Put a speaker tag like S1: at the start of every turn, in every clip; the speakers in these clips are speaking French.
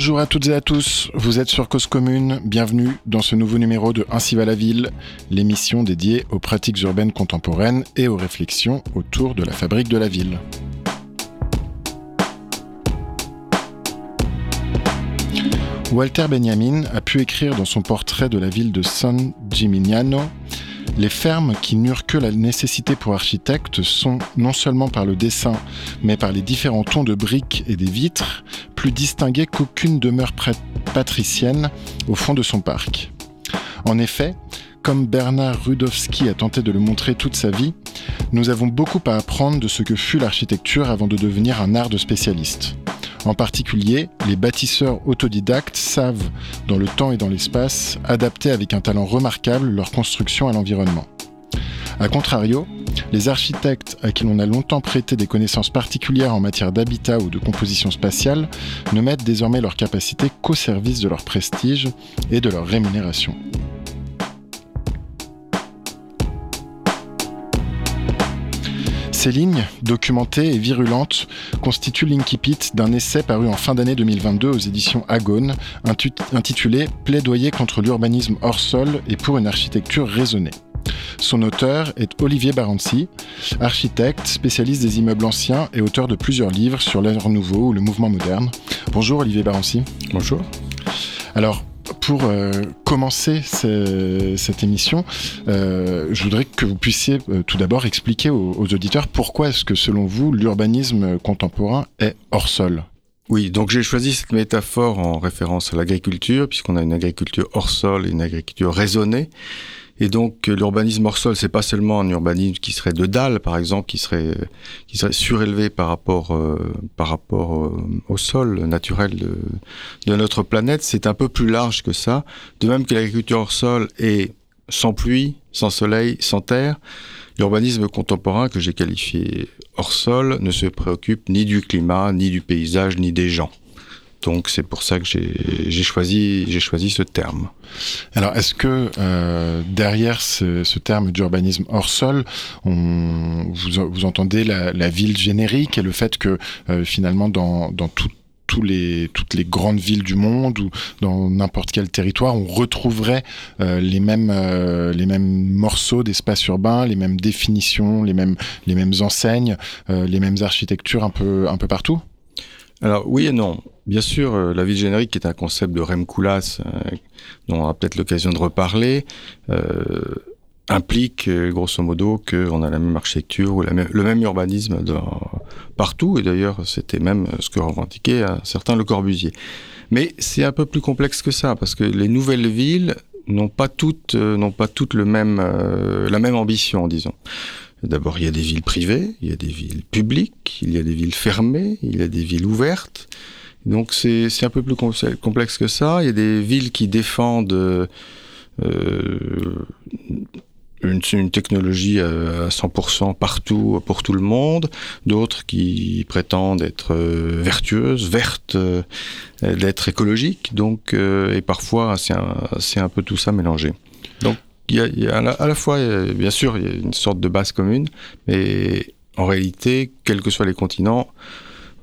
S1: Bonjour à toutes et à tous, vous êtes sur Cause Commune, bienvenue dans ce nouveau numéro de Ainsi va la ville, l'émission dédiée aux pratiques urbaines contemporaines et aux réflexions autour de la fabrique de la ville. Walter Benjamin a pu écrire dans son portrait de la ville de San Gimignano les fermes qui n'eurent que la nécessité pour architectes sont, non seulement par le dessin, mais par les différents tons de briques et des vitres, plus distinguées qu'aucune demeure patricienne au fond de son parc. En effet, comme Bernard Rudowski a tenté de le montrer toute sa vie, nous avons beaucoup à apprendre de ce que fut l'architecture avant de devenir un art de spécialiste. En particulier, les bâtisseurs autodidactes savent, dans le temps et dans l'espace, adapter avec un talent remarquable leur construction à l'environnement. A contrario, les architectes à qui l'on a longtemps prêté des connaissances particulières en matière d'habitat ou de composition spatiale ne mettent désormais leurs capacités qu'au service de leur prestige et de leur rémunération. Ces lignes, documentées et virulentes, constituent l'incipit d'un essai paru en fin d'année 2022 aux éditions Agone, intitulé Plaidoyer contre l'urbanisme hors sol et pour une architecture raisonnée. Son auteur est Olivier Barancy, architecte, spécialiste des immeubles anciens et auteur de plusieurs livres sur l'ère nouveau ou le mouvement moderne. Bonjour Olivier Barancy.
S2: Bonjour.
S1: Alors, pour euh, commencer cette émission, euh, je voudrais que vous puissiez euh, tout d'abord expliquer aux, auditeurs pourquoi est-ce que selon vous l'urbanisme contemporain est hors sol?
S2: Oui, donc j'ai choisi cette métaphore en référence à l'agriculture, puisqu'on a une agriculture hors sol et une agriculture raisonnée. Et donc l'urbanisme hors sol, c'est pas seulement un urbanisme qui serait de dalle, par exemple, qui serait qui serait surélevé par rapport euh, par rapport euh, au sol naturel de notre planète. C'est un peu plus large que ça. De même que l'agriculture hors sol est sans pluie, sans soleil, sans terre. L'urbanisme contemporain que j'ai qualifié hors sol ne se préoccupe ni du climat, ni du paysage, ni des gens. Donc c'est pour ça que j'ai choisi, choisi ce terme.
S1: Alors est-ce que euh, derrière ce, terme d'urbanisme hors sol, on, vous, entendez la, ville générique et le fait que euh, finalement dans, tous les, toutes les grandes villes du monde ou dans n'importe quel territoire, on retrouverait euh, les, mêmes, les mêmes morceaux d'espace urbain, les mêmes définitions, les mêmes, les mêmes enseignes, les mêmes architectures un peu, un peu partout?
S2: Alors oui et non. Bien sûr, euh, la ville générique est un concept de Rem Koolhaas, euh, dont on aura peut-être l'occasion de reparler, euh, implique grosso modo qu'on a la même architecture ou le même urbanisme partout, et d'ailleurs c'était même ce que revendiquait un certain Le Corbusier. Mais c'est un peu plus complexe que ça, parce que les nouvelles villes n'ont pas toutes, n'ont pas toutes le même, la même ambition, disons. D'abord, il y a des villes privées, il y a des villes publiques, il y a des villes fermées, il y a des villes ouvertes. Donc c'est un peu plus complexe que ça. Il y a des villes qui défendent euh, une, une, technologie à 100% partout pour tout le monde, d'autres qui prétendent être euh, vertueuses, vertes, euh, d'être écologiques. Donc et parfois c'est un, un peu tout ça mélangé. Donc y a, à, la, fois, bien sûr, il y a une sorte de base commune, mais en réalité, quels que soient les continents,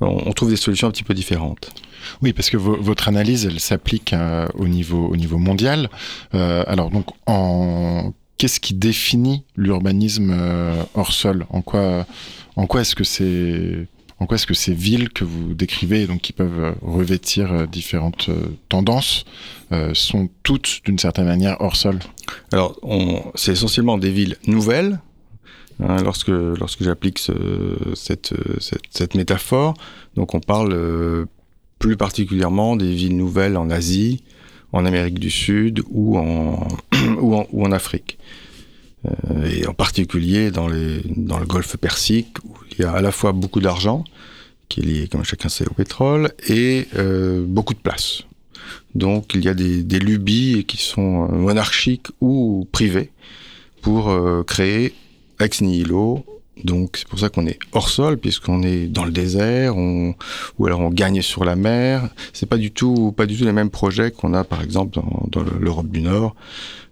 S2: on, trouve des solutions un petit peu différentes.
S1: Oui, parce que votre analyse, elle s'applique euh, au, niveau, au niveau mondial. Euh, alors, donc, qu'est-ce qui définit l'urbanisme euh, hors sol? En quoi, en quoi est-ce que c'est en quoi est-ce que ces villes que vous décrivez, donc qui peuvent euh, revêtir euh, différentes euh, tendances, sont toutes d'une certaine manière hors sol?
S2: Alors, c'est essentiellement des villes nouvelles. Hein, lorsque lorsque j'applique cette, cette, métaphore, donc on parle plus particulièrement des villes nouvelles en Asie, en Amérique du Sud ou en, ou en, ou en Afrique. Euh, et en particulier dans, le golfe Persique, où il y a à la fois beaucoup d'argent, qui est lié, comme chacun sait, au pétrole, et euh, beaucoup de place. Donc il y a des, lubies qui sont euh, monarchiques ou privées pour créer ex nihilo. Donc c'est pour ça qu'on est hors sol puisqu'on est dans le désert, ou alors on gagne sur la mer. C'est pas pas du tout les mêmes projets qu'on a par exemple dans, dans l'Europe du Nord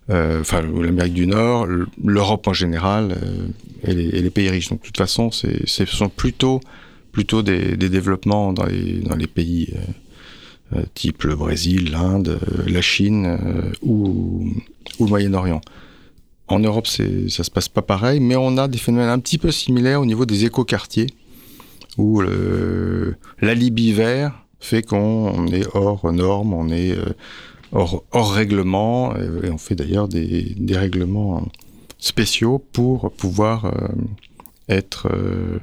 S2: enfin l'Amérique du Nord, l'Europe en général euh, et, les, pays riches. Donc de toute façon, ce sont plutôt des, développements dans les, pays type le Brésil, l'Inde, la Chine ou, ou le Moyen-Orient. En Europe, ça se passe pas pareil, mais on a des phénomènes un petit peu similaires au niveau des écoquartiers, où l'alibi vert fait qu'on est hors normes, on est euh, hors, hors règlement, et on fait d'ailleurs des, des règlements spéciaux pour pouvoir euh, être euh,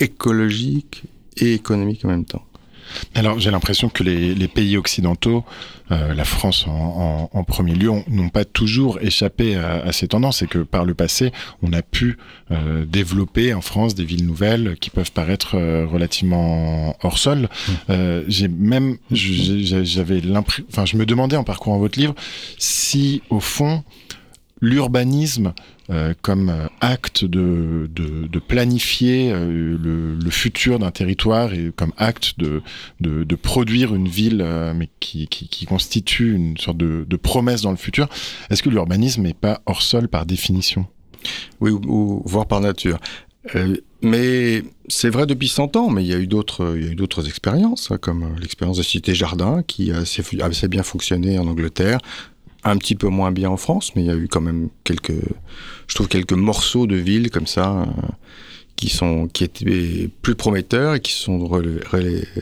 S2: écologique et économique en même temps.
S1: Alors j'ai l'impression que les, les, pays occidentaux, euh, la France en, en, en premier lieu, n'ont pas toujours échappé à, à, ces tendances et que par le passé, on a pu euh, développer en France des villes nouvelles qui peuvent paraître euh, relativement hors sol. Mmh. Euh, j'ai même, j'avais l'impression, enfin je me demandais en parcourant votre livre si au fond l'urbanisme euh, comme euh, acte de, planifier euh, le, futur d'un territoire et comme acte de, produire une ville, mais qui, constitue une sorte de, promesse dans le futur. Est-ce que l'urbanisme n'est pas hors sol par définition?
S2: Oui, ou, ou, voire par nature. Mais c'est vrai depuis 100 ans, mais il y a eu d'autres, expériences, hein, comme l'expérience de Cité Jardin, qui a assez bien fonctionné en Angleterre, un petit peu moins bien en France, mais il y a eu quand même quelques, je trouve quelques morceaux de villes comme ça euh, qui sont qui étaient plus prometteurs et qui sont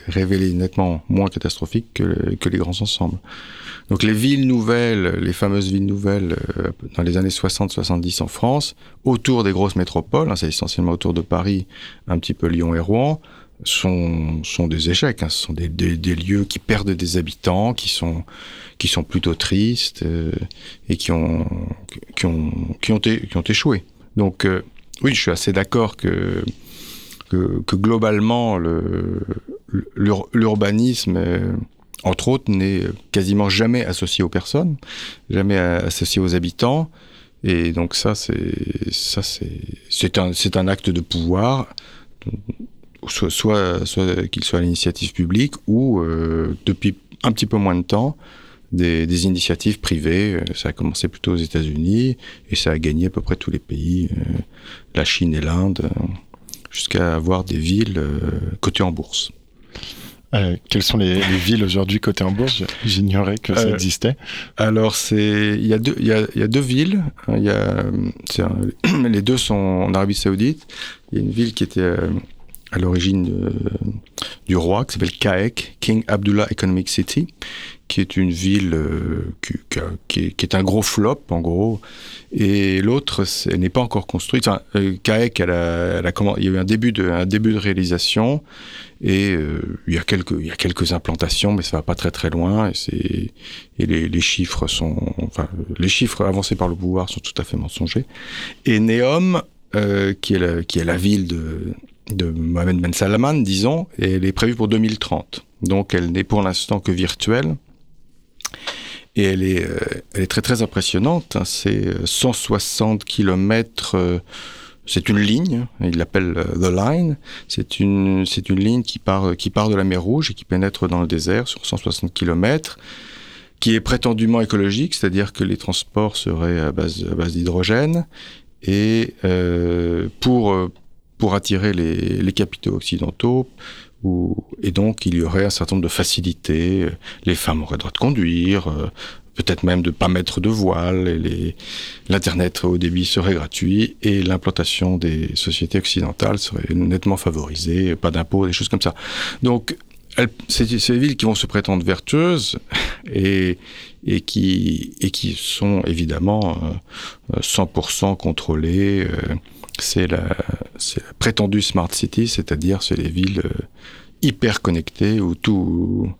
S2: révélés, nettement moins catastrophiques que, que, les grands ensembles. Donc les villes nouvelles, les fameuses villes nouvelles euh, dans les années 60-70 en France, autour des grosses métropoles, hein, c'est essentiellement autour de Paris, un petit peu Lyon et Rouen, sont, sont des échecs. Hein. Ce sont des, des, lieux qui perdent des habitants, qui sont, qui sont plutôt tristes euh, et qui ont, qui ont, qui ont, qui ont échoué. Donc, euh, oui, je suis assez d'accord que, que, que, globalement, l'urbanisme, euh, entre autres, n'est quasiment jamais associé aux personnes, jamais associé aux habitants. Et donc ça, c'est un un acte de pouvoir soit, soit, soit qu'il soit à l'initiative publique ou euh, depuis un petit peu moins de temps des, des, initiatives privées. Ça a commencé plutôt aux États-Unis et ça a gagné à peu près tous les pays, euh, la Chine et l'Inde, euh, jusqu'à avoir des villes euh, cotées en bourse.
S1: Euh, quelles sont les, les villes aujourd'hui cotées en bourse? J'ignorais que ça euh, existait.
S2: Alors c'est il y a deux il y a, il y a deux villes. Il y a un, les deux sont en Arabie Saoudite. Il y a une ville qui était à l'origine du roi, qui s'appelle Kaek, King Abdullah Economic City, qui est une ville euh, qui, est un gros flop, en gros. Et l'autre, elle n'est pas encore construite. Enfin, euh, Kaek, il y a eu un début de, un début de réalisation, et euh, il, y a quelques, il y a quelques implantations, mais ça va pas très très loin. Et, les, chiffres sont, les chiffres avancés par le pouvoir sont tout à fait mensongers. Et Neom, euh, qui, est qui est la ville de de Mohamed Ben Salman, disons, et elle est prévue pour 2030. Donc elle n'est pour l'instant que virtuelle. Et elle est, euh, elle est très très impressionnante. Hein. C'est 160 km. Euh, c'est une ligne. Il l'appelle euh, The Line. C'est une, c'est une ligne qui part, qui part de la mer Rouge et qui pénètre dans le désert sur 160 km qui est prétendument écologique, c'est-à-dire que les transports seraient à base, à base d'hydrogène. Et euh, pour pour attirer les, les capitaux occidentaux. Où, et donc, il y aurait un certain nombre de facilités. Les femmes auraient le droit de conduire, euh, peut-être même de pas mettre de voile. Et l'internet au débit serait gratuit et l'implantation des sociétés occidentales serait nettement favorisée. Pas d'impôts, des choses comme ça. Donc, c'est des villes qui vont se prétendre vertueuses et, et, qui, et qui sont évidemment euh, 100% contrôlées. Euh, c'est la, prétendue smart city, c'est-à-dire c'est les villes euh, hyper connectées où tout,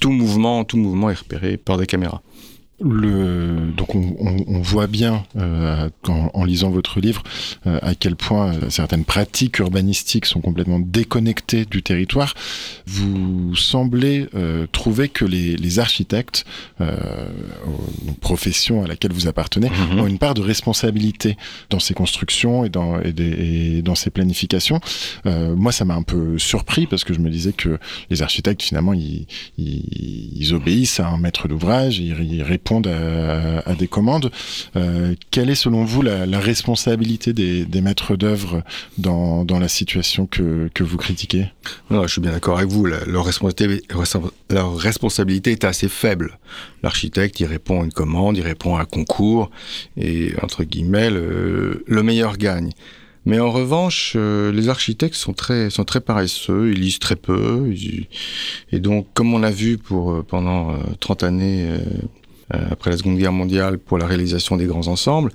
S2: tout mouvement, tout mouvement est repéré par des caméras
S1: le, donc on, on, on, voit bien euh, en, en, lisant votre livre euh, à quel point euh, certaines pratiques urbanistiques sont complètement déconnectées du territoire. Vous semblez euh, trouver que les, les architectes, euh, profession à laquelle vous appartenez, mm -hmm. ont une part de responsabilité dans ces constructions et dans, et, des, et dans ces planifications. Euh, moi, ça m'a un peu surpris parce que je me disais que les architectes, finalement, ils, ils, ils obéissent à un maître d'ouvrage, ils, ils répondent à, des commandes. quelle est selon vous la, responsabilité des, maîtres d'œuvre dans, la situation que, vous critiquez?
S2: Non, Je suis bien d'accord avec vous. leur, responsabilité, est assez faible. L'architecte, il répond à une commande, il répond à un concours, et entre guillemets, le, le meilleur gagne. Mais en revanche, euh, les architectes sont très, paresseux, ils lisent très peu. et donc, comme on l'a vu pour, euh, pendant 30 euh, années après la Seconde Guerre mondiale pour la réalisation des grands ensembles,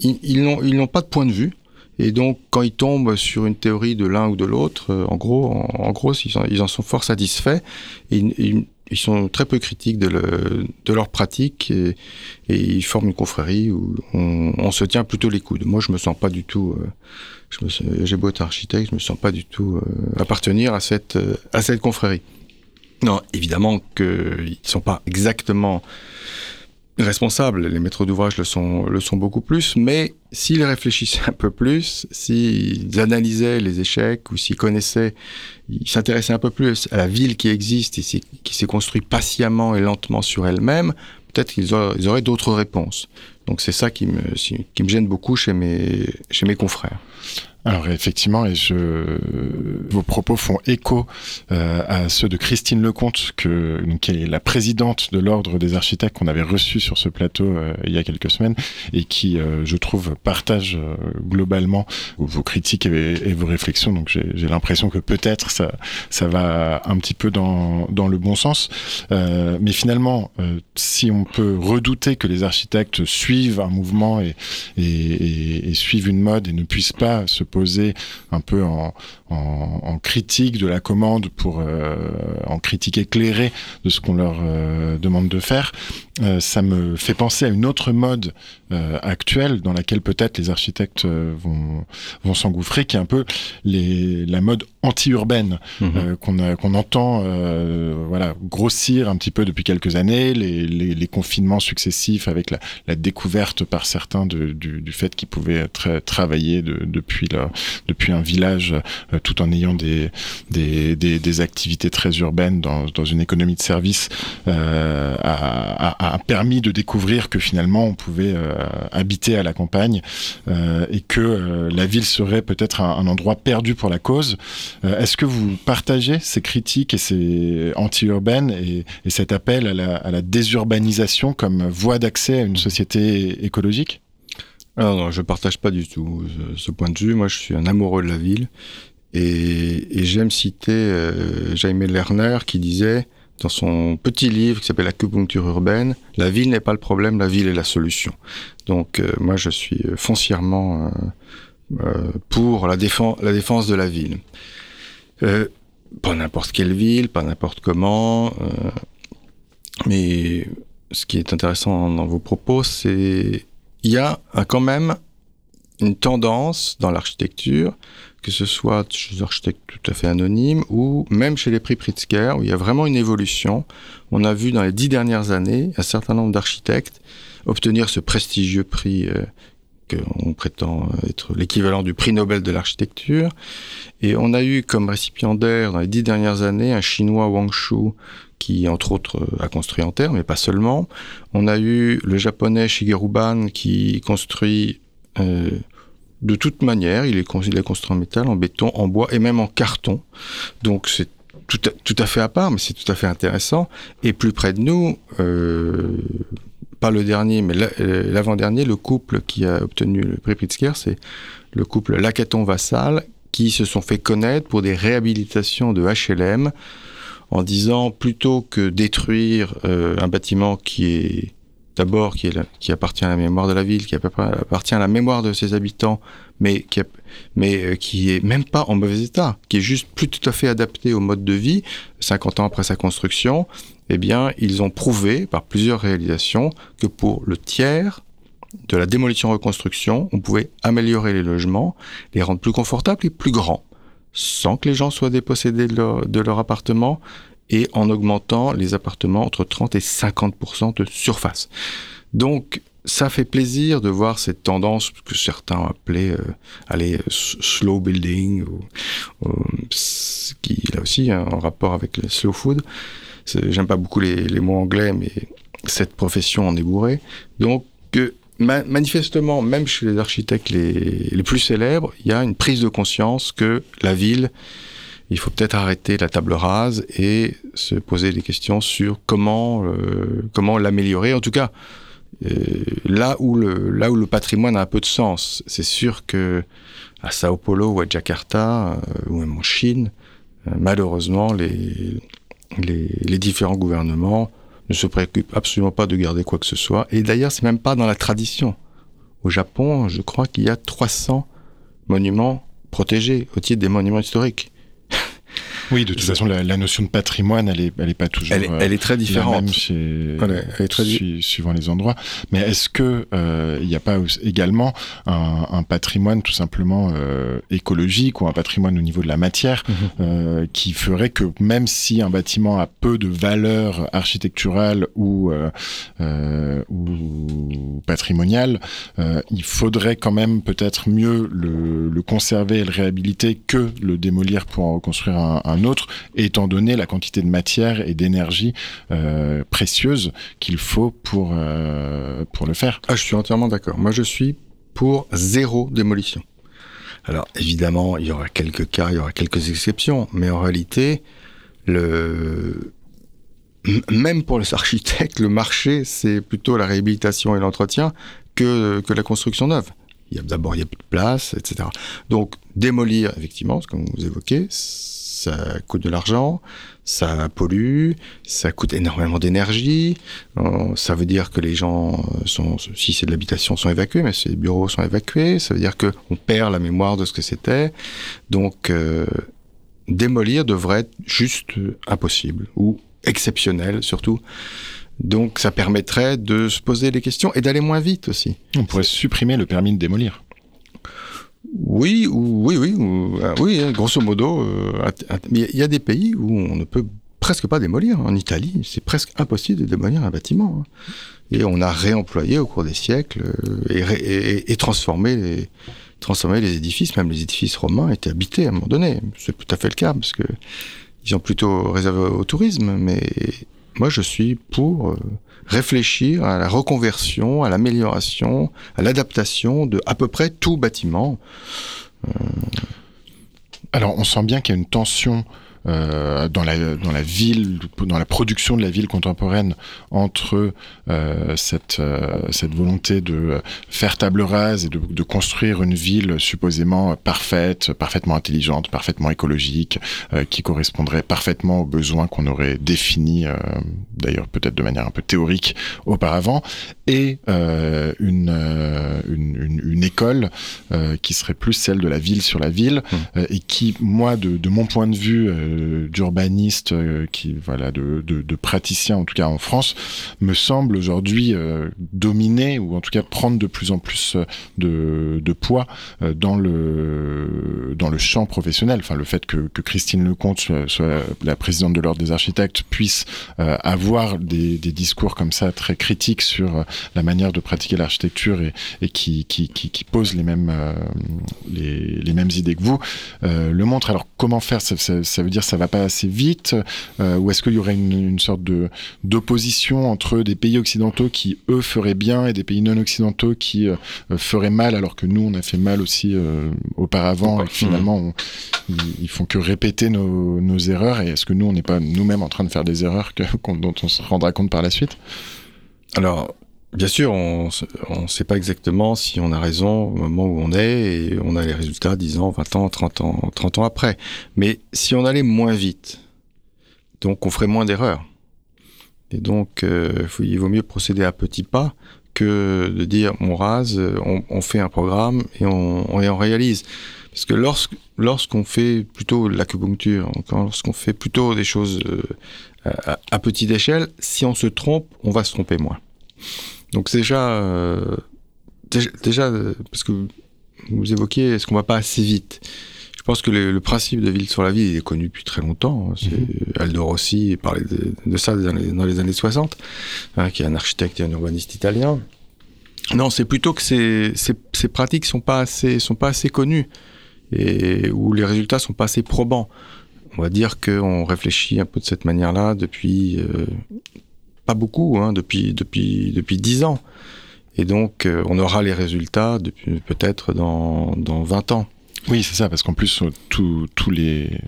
S2: ils, n'ont pas de point de vue. Et donc, quand ils tombent sur une théorie de l'un ou de l'autre, en gros, en, gros, ils en, sont fort satisfaits. Ils sont très peu critiques de, le, de leur pratique et, ils forment une confrérie où on, se tient plutôt les coudes. Moi, je me sens pas du tout. Euh, j'ai beau être architecte, je me sens pas du tout euh, appartenir euh, à cette confrérie. Non, évidemment qu'ils ne sont pas exactement responsables. Les maîtres d'ouvrage le sont, le sont beaucoup plus, mais s'ils réfléchissaient un peu plus, s'ils analysaient les échecs ou s'ils connaissaient, ils s'intéressaient un peu plus à la ville qui existe et qui s'est construite patiemment et lentement sur elle-même, peut-être qu'ils auraient, d'autres réponses. Donc c'est ça qui me, qui me gêne beaucoup chez mes, chez mes confrères.
S1: Alors effectivement, et je, vos propos font écho euh, à ceux de Christine Lecomte, que, qui est la présidente de l'ordre des architectes qu'on avait reçu sur ce plateau euh, il y a quelques semaines et qui, euh, je trouve, partage globalement vos critiques et, vos réflexions. Donc j'ai l'impression que peut-être ça, ça va un petit peu dans, dans le bon sens. mais finalement, si on peut redouter que les architectes suivent un mouvement et, et, et suivent une mode et ne puissent pas se poser un peu en, en, critique de la commande pour euh, en critique éclairée de ce qu'on leur euh, demande de faire, euh, ça me fait penser à une autre mode actuelle dans laquelle peut-être les architectes vont, vont s'engouffrer, qui est un peu les, la mode anti-urbaine mhm. qu'on entend voilà grossir un petit peu depuis quelques années, les, les, les confinements successifs avec la, la, découverte par certains de, du, du, fait qu'ils pouvaient travailler de, depuis, depuis un village tout en ayant des, des, des, activités très urbaines dans, dans, une économie de service, euh, a, a, permis de découvrir que finalement on pouvait euh, habiter à la campagne euh, et que la ville serait peut-être un, endroit perdu pour la cause. Est-ce que vous partagez ces critiques et ces anti-urbaines et, et, cet appel à la, à la désurbanisation comme voie d'accès à une société écologique?
S2: Alors non, je partage pas du tout ce point de vue. Moi, je suis un amoureux de la ville et, et j'aime citer euh, Jaime Lerner qui disait dans son petit livre qui s'appelle Acupuncture urbaine, la ville n'est pas le problème, la ville est la solution. Donc euh, moi je suis foncièrement euh, euh pour la, défense, la défense de la ville. Euh, pas n'importe quelle ville, pas n'importe comment, mais ce qui est intéressant dans vos propos, c'est il y a quand même une tendance dans l'architecture que ce soit chez des architectes tout à fait anonymes ou même chez les prix Pritzker, où il y a vraiment une évolution. On a vu dans les dix dernières années un certain nombre d'architectes obtenir ce prestigieux prix euh, qu'on prétend être l'équivalent du prix Nobel de l'architecture. Et on a eu comme récipiendaire dans les dix dernières années un chinois Wang Shu qui, entre autres, a construit en terre, mais pas seulement. On a eu le japonais Shigeru Ban qui construit euh, de toute manière, il est, construit en métal, en béton, en bois et même en carton. Donc c'est tout à, fait à part, mais c'est tout à fait intéressant. Et plus près de nous, euh, pas le dernier, mais euh, l'avant-dernier, le couple qui a obtenu le prix Pritzker, c'est le couple Lacaton-Vassal, qui se sont fait connaître pour des réhabilitations de HLM, en disant plutôt que détruire euh, un bâtiment qui est d'abord qui, appartient à la mémoire de la ville, qui appartient à la mémoire de ses habitants, mais qui, mais euh, est même pas en mauvais état, qui est juste plus tout à fait adapté au mode de vie, 50 ans après sa construction, eh bien, ils ont prouvé par plusieurs réalisations que pour le tiers de la démolition-reconstruction, on pouvait améliorer les logements, les rendre plus confortables et plus grands, sans que les gens soient dépossédés de leur appartement, et en augmentant les appartements entre 30 et 50% de surface. Donc, ça fait plaisir de voir cette tendance que certains appelaient euh, aller slow building, ou, qui là aussi un rapport avec le slow food. J'aime pas beaucoup les, mots anglais, mais cette profession en est bourrée. Donc, manifestement, même chez les architectes les, plus célèbres, il y a une prise de conscience que la ville, il faut peut-être arrêter la table rase et se poser des questions sur comment, euh, comment l'améliorer. En tout cas, euh, là, où le, là où le patrimoine a un peu de sens, c'est sûr que à Sao Paulo ou à Jakarta, euh, ou même en Chine, malheureusement, les, les, les différents gouvernements ne se préoccupe absolument pas de garder quoi que ce soit. Et d'ailleurs, c'est même pas dans la tradition. Au Japon, je crois qu'il y a 300 monuments protégés au titre des monuments historiques.
S1: Oui, de toute façon, la, notion de patrimoine, elle est, elle est pas toujours.
S2: Elle est, elle est très différente.
S1: même chez, elle est très suivant les endroits. Mais est-ce que euh, il n'y a pas également un, un, patrimoine tout simplement euh, écologique ou un patrimoine au niveau de la matière euh, qui ferait que même si un bâtiment a peu de valeur architecturale ou euh, euh, ou patrimoniale, il faudrait quand même peut-être mieux le, le, conserver et le réhabiliter que le démolir pour en reconstruire un, un autre, étant donné la quantité de matière et d'énergie euh, précieuse qu'il faut pour, euh, pour le faire.
S2: Ah, je suis entièrement d'accord. Moi, je suis pour zéro démolition. Alors, évidemment, il y aura quelques cas, il y aura quelques exceptions, mais en réalité, le... même pour les architectes, le marché, c'est plutôt la réhabilitation et l'entretien que, que la construction neuve. D'abord il y a plus de place, etc. Donc démolir, effectivement, comme vous évoquez, ça coûte de l'argent, ça pollue, ça coûte énormément d'énergie. Euh, ça veut dire que les gens sont, si c'est de l'habitation, sont évacués, mais si les bureaux sont évacués, ça veut dire que on perd la mémoire de ce que c'était. Donc euh, démolir devrait être juste impossible ou exceptionnel surtout. Donc ça permettrait de se poser des questions et d'aller moins vite aussi.
S1: On pourrait supprimer le permis de démolir.
S2: Oui, oui, oui, euh, oui, hein, grosso modo. Euh, il y a des pays où on ne peut presque pas démolir. En Italie, c'est presque impossible de démolir un bâtiment. Hein. Et on a réemployé au cours des siècles euh, et, transformé les transformé les édifices, même les édifices romains étaient habités à un moment donné. C'est tout à fait le cas parce que ils ont plutôt réservé au tourisme, mais moi je suis pour réfléchir à la reconversion, à l'amélioration, à l'adaptation de à peu près tout bâtiment.
S1: Euh, Alors on sent bien qu'il y a une tension euh, dans la dans la ville, dans la production de la ville contemporaine entre euh, cette euh, cette volonté de faire table rase et de, de, construire une ville supposément parfaite, parfaitement intelligente, parfaitement écologique, euh, qui correspondrait parfaitement aux besoins qu'on aurait définis, euh, d'ailleurs peut-être de manière un peu théorique auparavant, et une, une, une, une école qui serait plus celle de la ville sur la ville mmh. et qui moi de, de mon point de vue d'urbanistes, euh, qui voilà, de, de, praticiens en tout cas en France, me semble aujourd'hui euh, dominer ou en tout cas prendre de plus en plus euh, de, de poids dans le dans le champ professionnel. Enfin, le fait que, que Christine Lecomte soit, la présidente de l'ordre des architectes puisse avoir des, des, discours comme ça très critiques sur la manière de pratiquer l'architecture et, qui, qui, qui, pose les mêmes les, les, mêmes idées que vous le montre. Alors comment faire? Ça veut dire ça va pas assez vite euh, Ou est-ce qu'il y aurait une, une sorte de d'opposition entre des pays occidentaux qui, eux, feraient bien et des pays non occidentaux qui euh, feraient mal, alors que nous, on a fait mal aussi euh, auparavant et finalement, on, ils, font que répéter nos, nos erreurs. Et est-ce que nous, on n'est pas nous-mêmes en train de faire des erreurs que, dont on se rendra compte par la suite?
S2: Alors, Bien sûr, on ne sait pas exactement si on a raison au moment où on est et on a les résultats 10 ans, 20 ans, 30 ans, 30 ans après. Mais si on allait moins vite, donc on ferait moins d'erreurs. Et donc, euh, il vaut mieux procéder à petits pas que de dire on rase, on, fait un programme et on, on, réalise. Parce que lorsque, lorsqu'on fait plutôt l'acupuncture, lorsqu'on fait plutôt des choses euh, à petite échelle, si on se trompe, on va se tromper moins. Donc déjà, euh, déjà, déjà, parce que vous évoquiez, est-ce qu'on va pas assez vite? Je pense que le, le, principe de ville sur la ville il est connu depuis très longtemps. C'est mm -hmm. Aldo Rossi parlait de, de ça dans les, dans les, années 60, hein, qui est un architecte et un urbaniste italien. Non, c'est plutôt que ces, ces, ces, pratiques sont pas assez, sont pas assez connues et où les résultats sont pas assez probants. On va dire qu'on réfléchit un peu de cette manière-là depuis euh, beaucoup hein, depuis depuis depuis dix ans. Et donc, on aura les résultats peut-être dans, dans 20 ans.
S1: Oui, c'est ça, parce qu'en plus, tous les,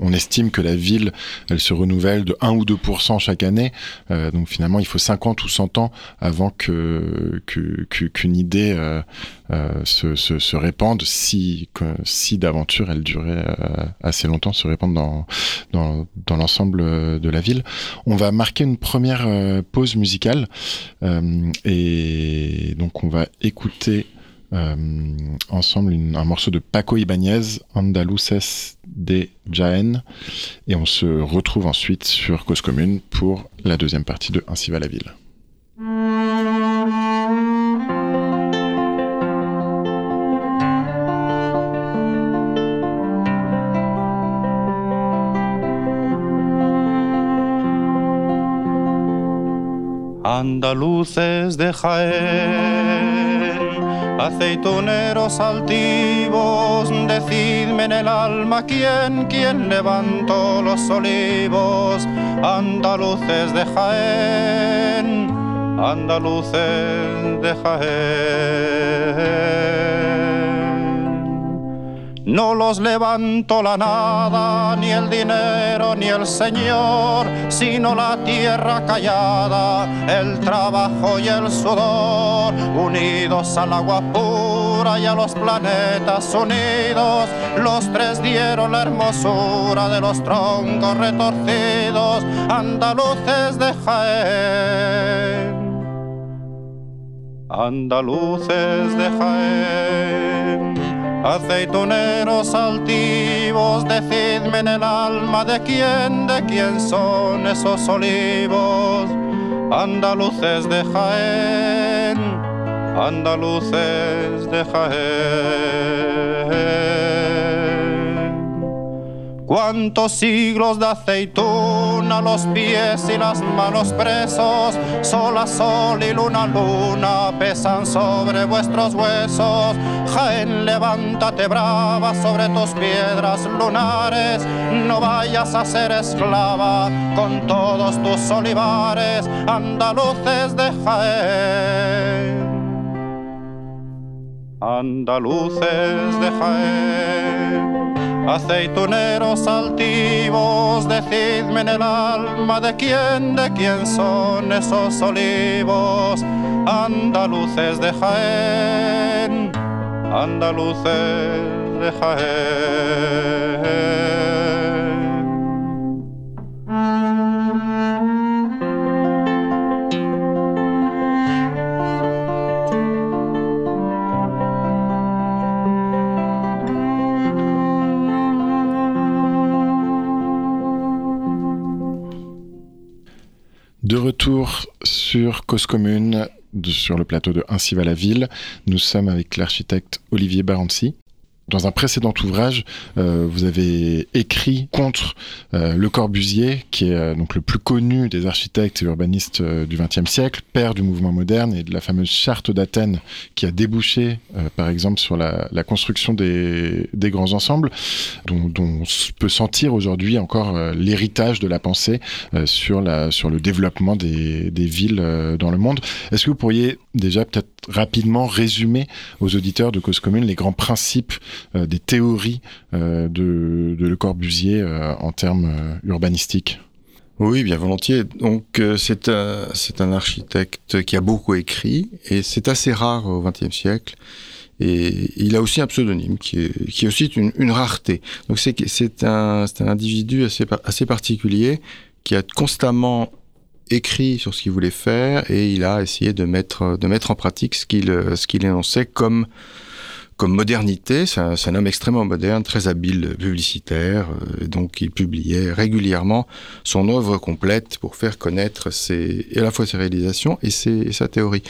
S1: on estime que la ville, elle se renouvelle de 1 ou 2% chaque année. Euh, donc finalement, il faut 50 ou 100 ans avant que qu'une idée euh, euh, se, se, répande, si, si d'aventure elle durait assez longtemps, se répande dans, dans, dans l'ensemble de la ville. On va marquer une première pause musicale et donc on va écouter euh, ensemble un morceau de Paco Ibáñez, Andaluces de Jaén, et on se retrouve ensuite sur Cause Commune pour la deuxième partie de Ainsi va la ville.
S3: Andaluces de Jaén Aceituneros altivos, decidme en el alma quién, quién levantó los olivos, andaluces de Jaén, andaluces de Jaén. No los levanto la nada, ni el dinero, el Señor, sino la tierra callada, el trabajo y el sudor, unidos al agua pura y a los planetas unidos. Los tres dieron la hermosura de los troncos retorcidos, andaluces de Jaén. Andaluces de Jaén Aceituneros altivos, decidme en el alma de quién, de quién son esos olivos, andaluces de Jaén, andaluces de Jaén. Cuántos siglos de aceituna, los pies y las manos presos, sol a sol y luna luna pesan sobre vuestros huesos. Jaén, levántate brava sobre tus piedras lunares, no vayas a ser esclava con todos tus olivares, andaluces de Jaén. Andaluces de Jaén aceituneros altivos, decidme en el alma de quién, de quién son esos olivos, andaluces de Jaén, andaluces de Jaén.
S1: De retour sur Cause Commune, sur le plateau de Ainsi va la ville, nous sommes avec l'architecte Olivier Barancy. Dans un précédent ouvrage, euh, vous avez écrit contre euh, Le Corbusier, qui est euh, donc le plus connu des architectes et urbanistes du XXe siècle, père du mouvement moderne et de la fameuse charte d'Athènes, qui a débouché, par exemple, sur la, la construction des, des, grands ensembles, dont, dont, on peut sentir aujourd'hui encore l'héritage de la pensée sur, la, sur le développement des, des villes dans le monde. Est-ce que vous pourriez déjà peut-être rapidement résumer aux auditeurs de Cause Commune les grands principes euh, des théories euh, de, Le Corbusier euh, en termes urbanistiques
S2: oui, bien volontiers. Donc c'est un, architecte qui a beaucoup écrit et c'est assez rare au XXe siècle. Et il a aussi un pseudonyme qui est, aussi une, rareté. Donc c'est, un, individu assez, particulier qui a constamment écrit sur ce qu'il voulait faire et il a essayé de mettre, en pratique ce qu'il énonçait comme comme modernité, c'est un, homme extrêmement moderne, très habile publicitaire, euh, donc il publiait régulièrement son œuvre complète pour faire connaître ses, à la fois ses réalisations et, sa théorie.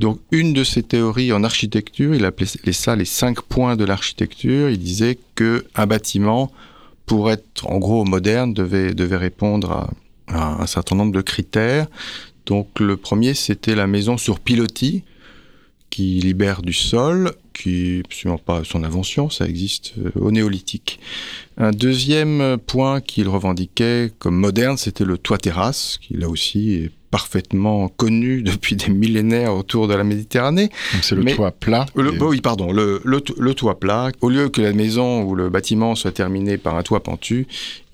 S2: Donc une de ses théories en architecture, il appelait ça les cinq points de l'architecture. Il disait que un bâtiment, pour être en gros moderne, devait, devait répondre à, à un certain nombre de critères. Donc le premier, c'était la maison sur pilotis qui libère du sol, qui n'est absolument pas son invention, ça existe euh, au néolithique. Un deuxième point qu'il revendiquait comme moderne, c'était le toit terrasse, qui là aussi est parfaitement connu depuis des millénaires autour de la Méditerranée.
S1: C'est le toit plat.
S2: Le, Oui, pardon, le, le, toit plat. Au lieu que la maison ou le bâtiment soit terminé par un toit pentu,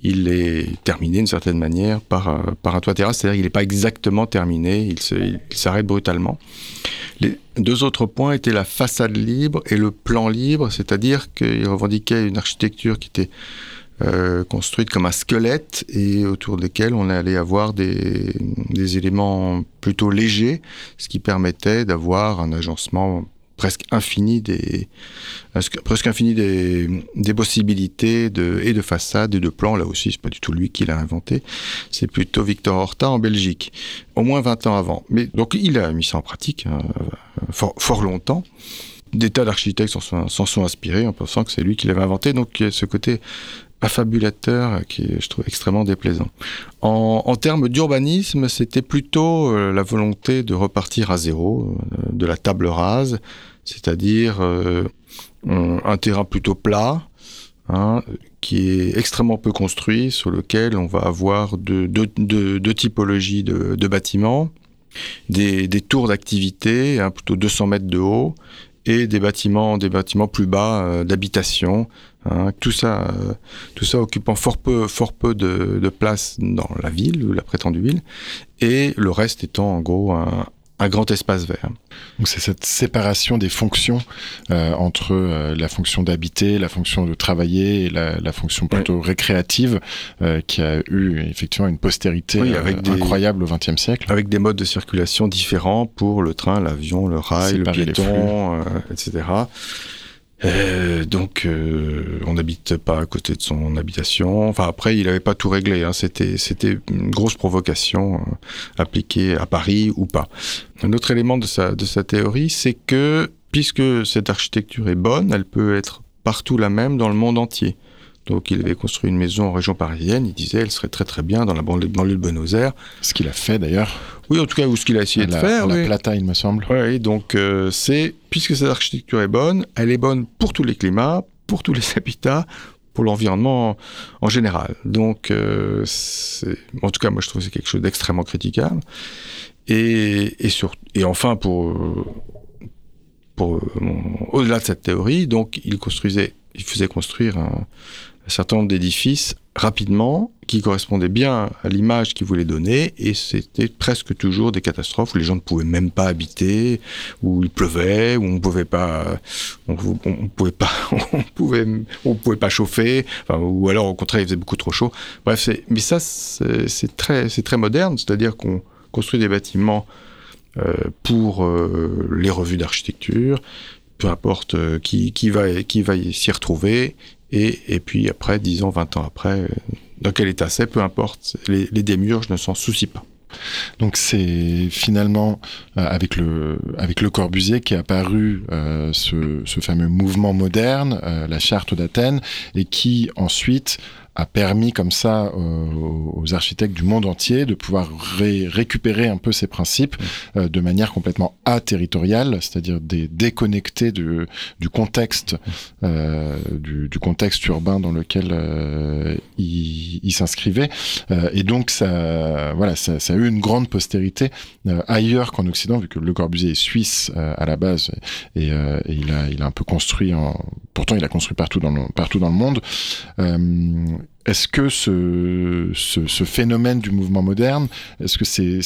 S2: il est terminé d'une certaine manière par, euh, par un toit terrasse, c'est-à-dire qu'il n'est pas exactement terminé, il s'arrête brutalement. Les deux autres points étaient la façade libre et le plan libre, c'est-à-dire qu'il revendiquait une architecture qui était euh, construite comme un squelette et autour desquels on allait avoir des, des éléments plutôt légers, ce qui permettait d'avoir un agencement presque infini des presque des, des possibilités de et de façades et de plans. Là aussi c'est pas du tout lui qui l'a inventé. C'est plutôt Victor Horta en Belgique au moins 20 ans avant. Mais donc il a mis ça en pratique hein, fort, fort longtemps. Des tas d'architectes s'en sont, sont, inspirés en pensant que c'est lui qui l'avait inventé. Donc il y a ce côté affabulateur qui est, je trouve, extrêmement déplaisant. En, termes d'urbanisme, c'était plutôt euh, la volonté de repartir à zéro, euh, de la table rase, c'est-à-dire euh, un terrain plutôt plat, hein, qui est extrêmement peu construit, sur lequel on va avoir deux de, typologies de, bâtiments, des, tours d'activité, hein, plutôt 200 mètres de haut, et des bâtiments, des bâtiments plus bas d'habitation, Hein, tout ça, euh, tout ça occupant fort peu, fort peu de, de, place dans la ville la prétendue ville, et le reste étant en gros un, un grand espace vert.
S1: Donc c'est cette séparation des fonctions euh, entre euh, la fonction d'habiter, la fonction de travailler et la, la fonction plutôt récréative euh, qui a eu effectivement une postérité oui, avec des, incroyable au XXe siècle.
S2: Avec des modes de circulation différents pour le train, l'avion, le rail, le piéton, etc. Euh, donc, euh, on n'habite pas à côté de son habitation. Enfin, après, il n'avait pas tout réglé. Hein. C'était, une grosse provocation euh, appliquée à Paris ou pas. Un autre élément de sa, de sa théorie, c'est que puisque cette architecture est bonne, elle peut être partout la même dans le monde entier. Donc il avait construit une maison en région parisienne, il disait elle serait très très bien dans la banlieue, de Buenos Aires.
S1: Ce qu'il a fait d'ailleurs.
S2: Oui, en tout cas, ou ce qu'il a essayé de faire.
S1: La Plata, il me semble.
S2: Oui, donc euh, c'est, puisque cette architecture est bonne, elle est bonne pour tous les climats, pour tous les habitats, pour l'environnement en général. Donc, euh, en tout cas, moi je trouve que c'est quelque chose d'extrêmement critiquable. Et, et, sur, et enfin, pour, pour au-delà de cette théorie, donc il construisait, il faisait construire un, un certain nombre d'édifices rapidement qui correspondaient bien à l'image qu'il voulait donner et c'était presque toujours des catastrophes où les gens ne pouvaient même pas habiter où il pleuvait où on pouvait pas on, pouvait pas on pouvait on pouvait pas chauffer ou alors au contraire il faisait beaucoup trop chaud. Bref mais ça c'est très c'est très moderne c'est-à-dire qu'on construit des bâtiments euh, pour euh, les revues d'architecture peu importe euh, qui, qui va qui va s'y retrouver et, puis après, 10 ans, 20 ans après, euh, dans quel état c'est, peu importe, les, les démiurges ne s'en soucient pas.
S1: Donc c'est finalement euh, avec le Corbusier qui est apparu euh, ce, fameux mouvement moderne, la charte d'Athènes, et qui ensuite a permis comme ça euh, aux architectes du monde entier de pouvoir récupérer un peu ces principes mmh. euh, de manière complètement aterritoriale, c'est-à-dire des déconnectés du, du contexte mmh. euh, du, du, contexte urbain dans lequel euh, il. Euh, et donc ça, voilà, ça, ça, a eu une grande postérité ailleurs qu'en Occident, vu que Le Corbusier est suisse à la base et, et, il a il a un peu construit en, pourtant il a construit partout dans le, partout dans le monde. Est-ce que ce, ce, ce, phénomène du mouvement moderne, est-ce que c'est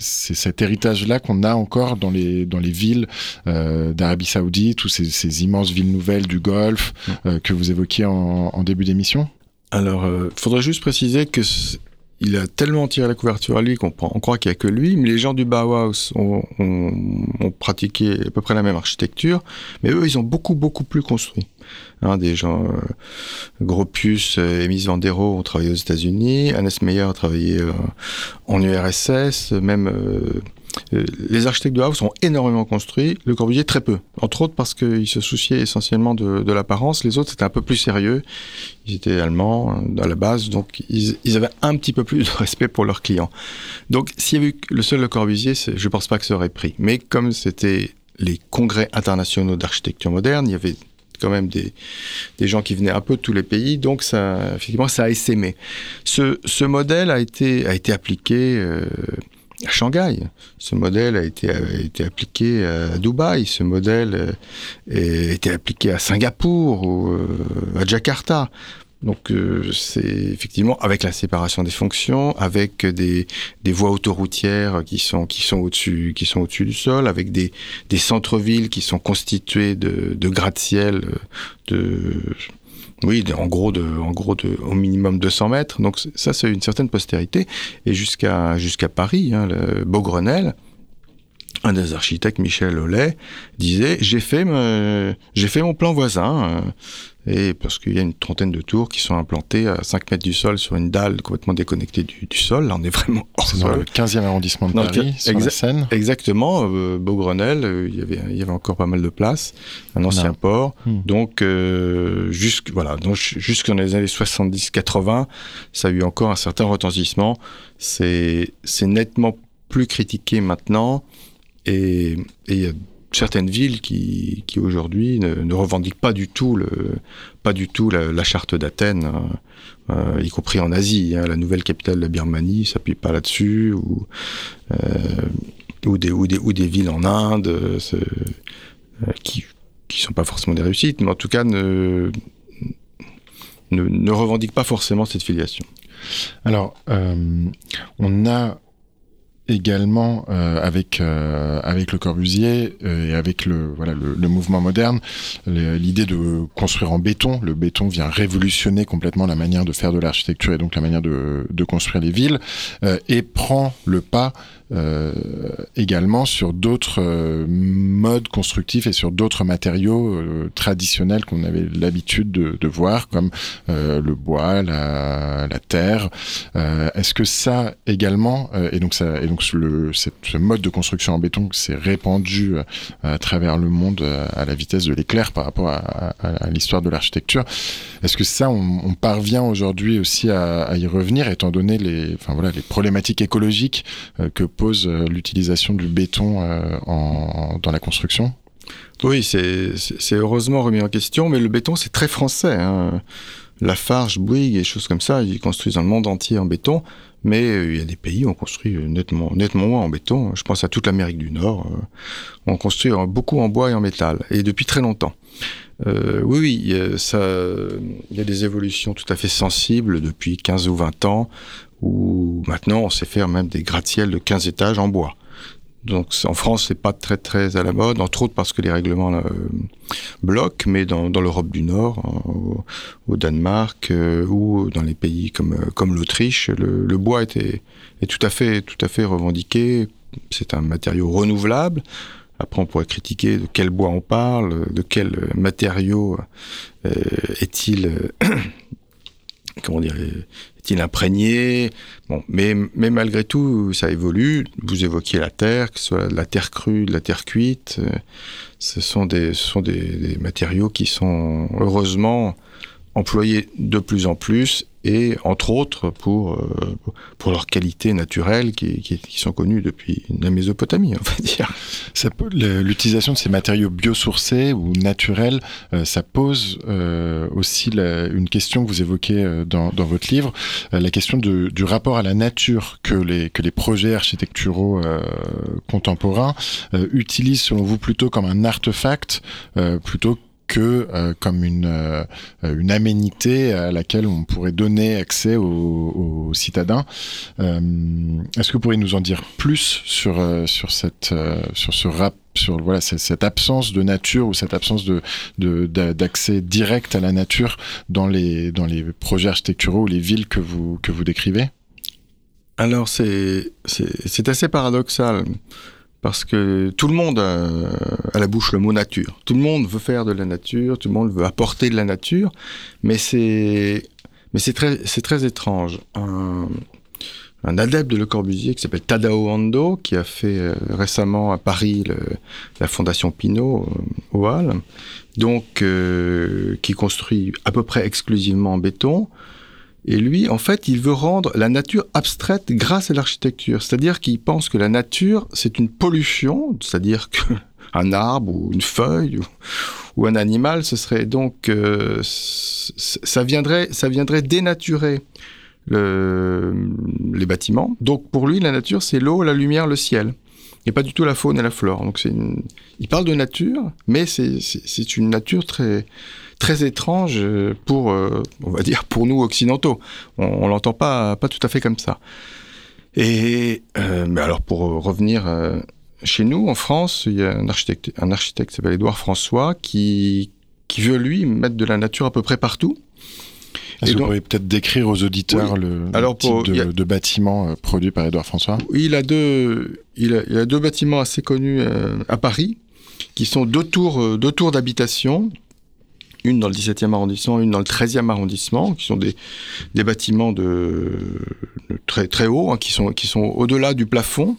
S1: cet héritage-là qu'on a encore dans les, dans les villes euh, d'Arabie Saoudite ou ces, ces, immenses villes nouvelles du Golfe mm. euh, que vous évoquiez en, en début d'émission?
S2: Alors, il euh, faudrait juste préciser que il a tellement tiré la couverture à lui qu'on on croit qu'il n'y a que lui, mais les gens du Bauhaus ont, pratiqué à peu près la même architecture, mais eux, ils ont beaucoup, beaucoup plus construit. Hein, des gens, euh, Gropius et Emis Vandero ont travaillé aux États-Unis, Hannes Meyer a travaillé euh, en URSS, même... Euh, les architectes de House ont énormément construit, Le Corbusier très peu. Entre autres parce qu'il se souciait essentiellement de, l'apparence. Les autres, c'était un peu plus sérieux. Ils étaient allemands euh, à la base, donc ils, avaient un petit peu plus de respect pour leurs clients. Donc s'il y avait eu le seul Le Corbusier, je pense pas que ça aurait pris. Mais comme c'était les congrès internationaux d'architecture moderne, il y avait quand même des, gens qui venaient un peu de tous les pays, donc ça, effectivement, ça a essaimé. Ce, modèle a été, a été appliqué euh, à Shanghai. Ce modèle a été, été appliqué à Dubaï. Ce modèle a été appliqué à Singapour ou à Jakarta. Donc c'est effectivement avec la séparation des fonctions, avec des, des voies autoroutières qui sont qui sont au-dessus qui sont au-dessus du sol, avec des, des centres-villes qui sont constitués de, de gratte-ciel de oui, en gros, de, en gros de, au minimum 200 mètres. Donc ça, c'est une certaine postérité. Et jusqu'à jusqu'à Paris, hein, le Beaugrenelle, un des architectes, Michel Ollet, disait j'ai fait j'ai fait mon plan voisin. Euh, et parce qu'il y a une trentaine de tours qui sont implantées à 5 mètres du sol sur une dalle complètement déconnectée du, sol. Là, on est vraiment hors
S1: C'est dans le 15e arrosdissement de Paris, sur la Seine.
S2: Exactement, euh, Beaugrenelle, euh, il, y avait, il y avait encore pas mal de place, un ancien port. Hmm. Donc, euh, jusque, voilà, donc jusqu'en les années 70-80, ça a eu encore un certain retentissement. C'est nettement plus critiqué maintenant. Et il y a certaines villes qui, aujourd'hui ne, ne, revendiquent pas du tout, le, pas du tout la, charte d'Athènes, hein. euh, y compris en Asie. Hein, la nouvelle capitale de la Birmanie s'appuie pas là-dessus, ou, euh, ou, des, ou, des, ou des villes en Inde euh, qui qui sont pas forcément des réussites, mais en tout cas ne, ne, ne revendiquent pas forcément cette filiation.
S1: Alors, euh, on a également euh, avec euh, avec le Corbusier euh, et avec le voilà le, mouvement moderne l'idée de construire en béton. Le béton vient révolutionner complètement la manière de faire de l'architecture et donc la manière de, de construire les villes et prend le pas euh, également sur d'autres euh, modes constructifs et sur d'autres matériaux euh, traditionnels qu'on avait l'habitude de, de, voir, comme le bois, la, la terre. Est-ce que ça également, et donc, ça, et donc le, ce mode de construction en béton s'est répandu à travers le monde à la vitesse de l'éclair par rapport à, à, à l'histoire de l'architecture, est-ce que ça, on, on parvient aujourd'hui aussi à, à, y revenir, étant donné les, enfin, voilà, les problématiques écologiques que pose euh, l'utilisation du béton euh, en, dans la construction?
S2: Oui, c'est heureusement remis en question, mais le béton, c'est très français. Hein. Lafarge, Bouygues et choses comme ça, ils construisent dans le monde entier en béton, mais euh, il y a des pays où on construit nettement, nettement moins en béton. Je pense à toute l'Amérique du Nord. on construit beaucoup en bois et en métal, et depuis très longtemps. Oui, oui, ça, il y a des évolutions tout à fait sensibles depuis 15 ou 20 ans où maintenant on sait faire même des gratte-ciels de 15 étages en bois. Donc en France, c'est pas très très à la mode, entre autres parce que les règlements euh, bloquent, mais dans, dans l'Europe du Nord, au, Danemark euh, ou dans les pays comme euh, comme l'Autriche, le, le, bois était est tout à fait tout à fait revendiqué. C'est un matériau renouvelable. Après, on pourrait critiquer de quel bois on parle, de quel matériau est-il comment dire est-il imprégné? Bon, mais, mais malgré tout, ça évolue. Vous évoquiez la terre, que ce soit de la terre crue, de la terre cuite. Euh, ce sont des, ce sont des, des matériaux qui sont heureusement employés de plus en plus et entre autres pour, euh, pour leurs qualités naturelles qui, qui, qui, sont connues depuis la Mésopotamie, on va dire.
S1: L'utilisation de ces matériaux biosourcés ou naturels, euh, ça pose euh, aussi la, une question que vous évoquez euh, dans, dans votre livre, euh, la question de, du rapport à la nature que les, que les projets architecturaux euh, contemporains utilisent selon vous plutôt comme un artefact plutôt que euh, comme une, euh, une aménité à laquelle on pourrait donner accès aux, citadins. Euh, Est-ce que vous pourriez nous en dire plus sur, sur, cette, sur ce rap sur voilà cette absence de nature ou cette absence de d'accès direct à la nature dans les dans les projets architecturaux ou les villes que vous que vous décrivez?
S2: Alors c'est assez paradoxal parce que tout le monde a à la bouche le mot nature. Tout le monde veut faire de la nature, tout le monde veut apporter de la nature, mais c'est mais c'est très c'est très étrange. Un, un adepte de Le Corbusier qui s'appelle Tadao Ando, qui a fait euh, récemment à Paris la fondation Pinault euh, au donc euh, qui construit à peu près exclusivement en béton. Et lui, en fait, il veut rendre la nature abstraite grâce à l'architecture. C'est-à-dire qu'il pense que la nature, c'est une pollution, c'est-à-dire que un arbre ou une feuille ou, un animal, ce serait donc euh, ça viendrait ça viendrait dénaturer les bâtiments. Donc pour lui, la nature, c'est l'eau, la lumière, le ciel. Et pas du tout la faune et la flore. Donc c'est il parle de nature, mais c'est une nature très très étrange pour, on va dire, pour nous occidentaux. On, on l'entend pas pas tout à fait comme ça. Et mais alors pour revenir chez nous, en France, il y a un architecte, un architecte qui s'appelle Édouard François qui, qui veut, lui, mettre de la nature à peu près partout.
S1: Est-ce que vous pourriez peut-être décrire aux auditeurs le, type de, de, bâtiment euh, produit par Édouard François?
S2: Il a deux, il a, il a deux bâtiments assez connus euh, à Paris, qui sont deux tours, euh, deux tours d'habitation une dans le 17e arrondissement, une dans le 13e arrondissement, qui sont des, bâtiments de, très, très hauts, hein, qui sont, au-delà du plafond.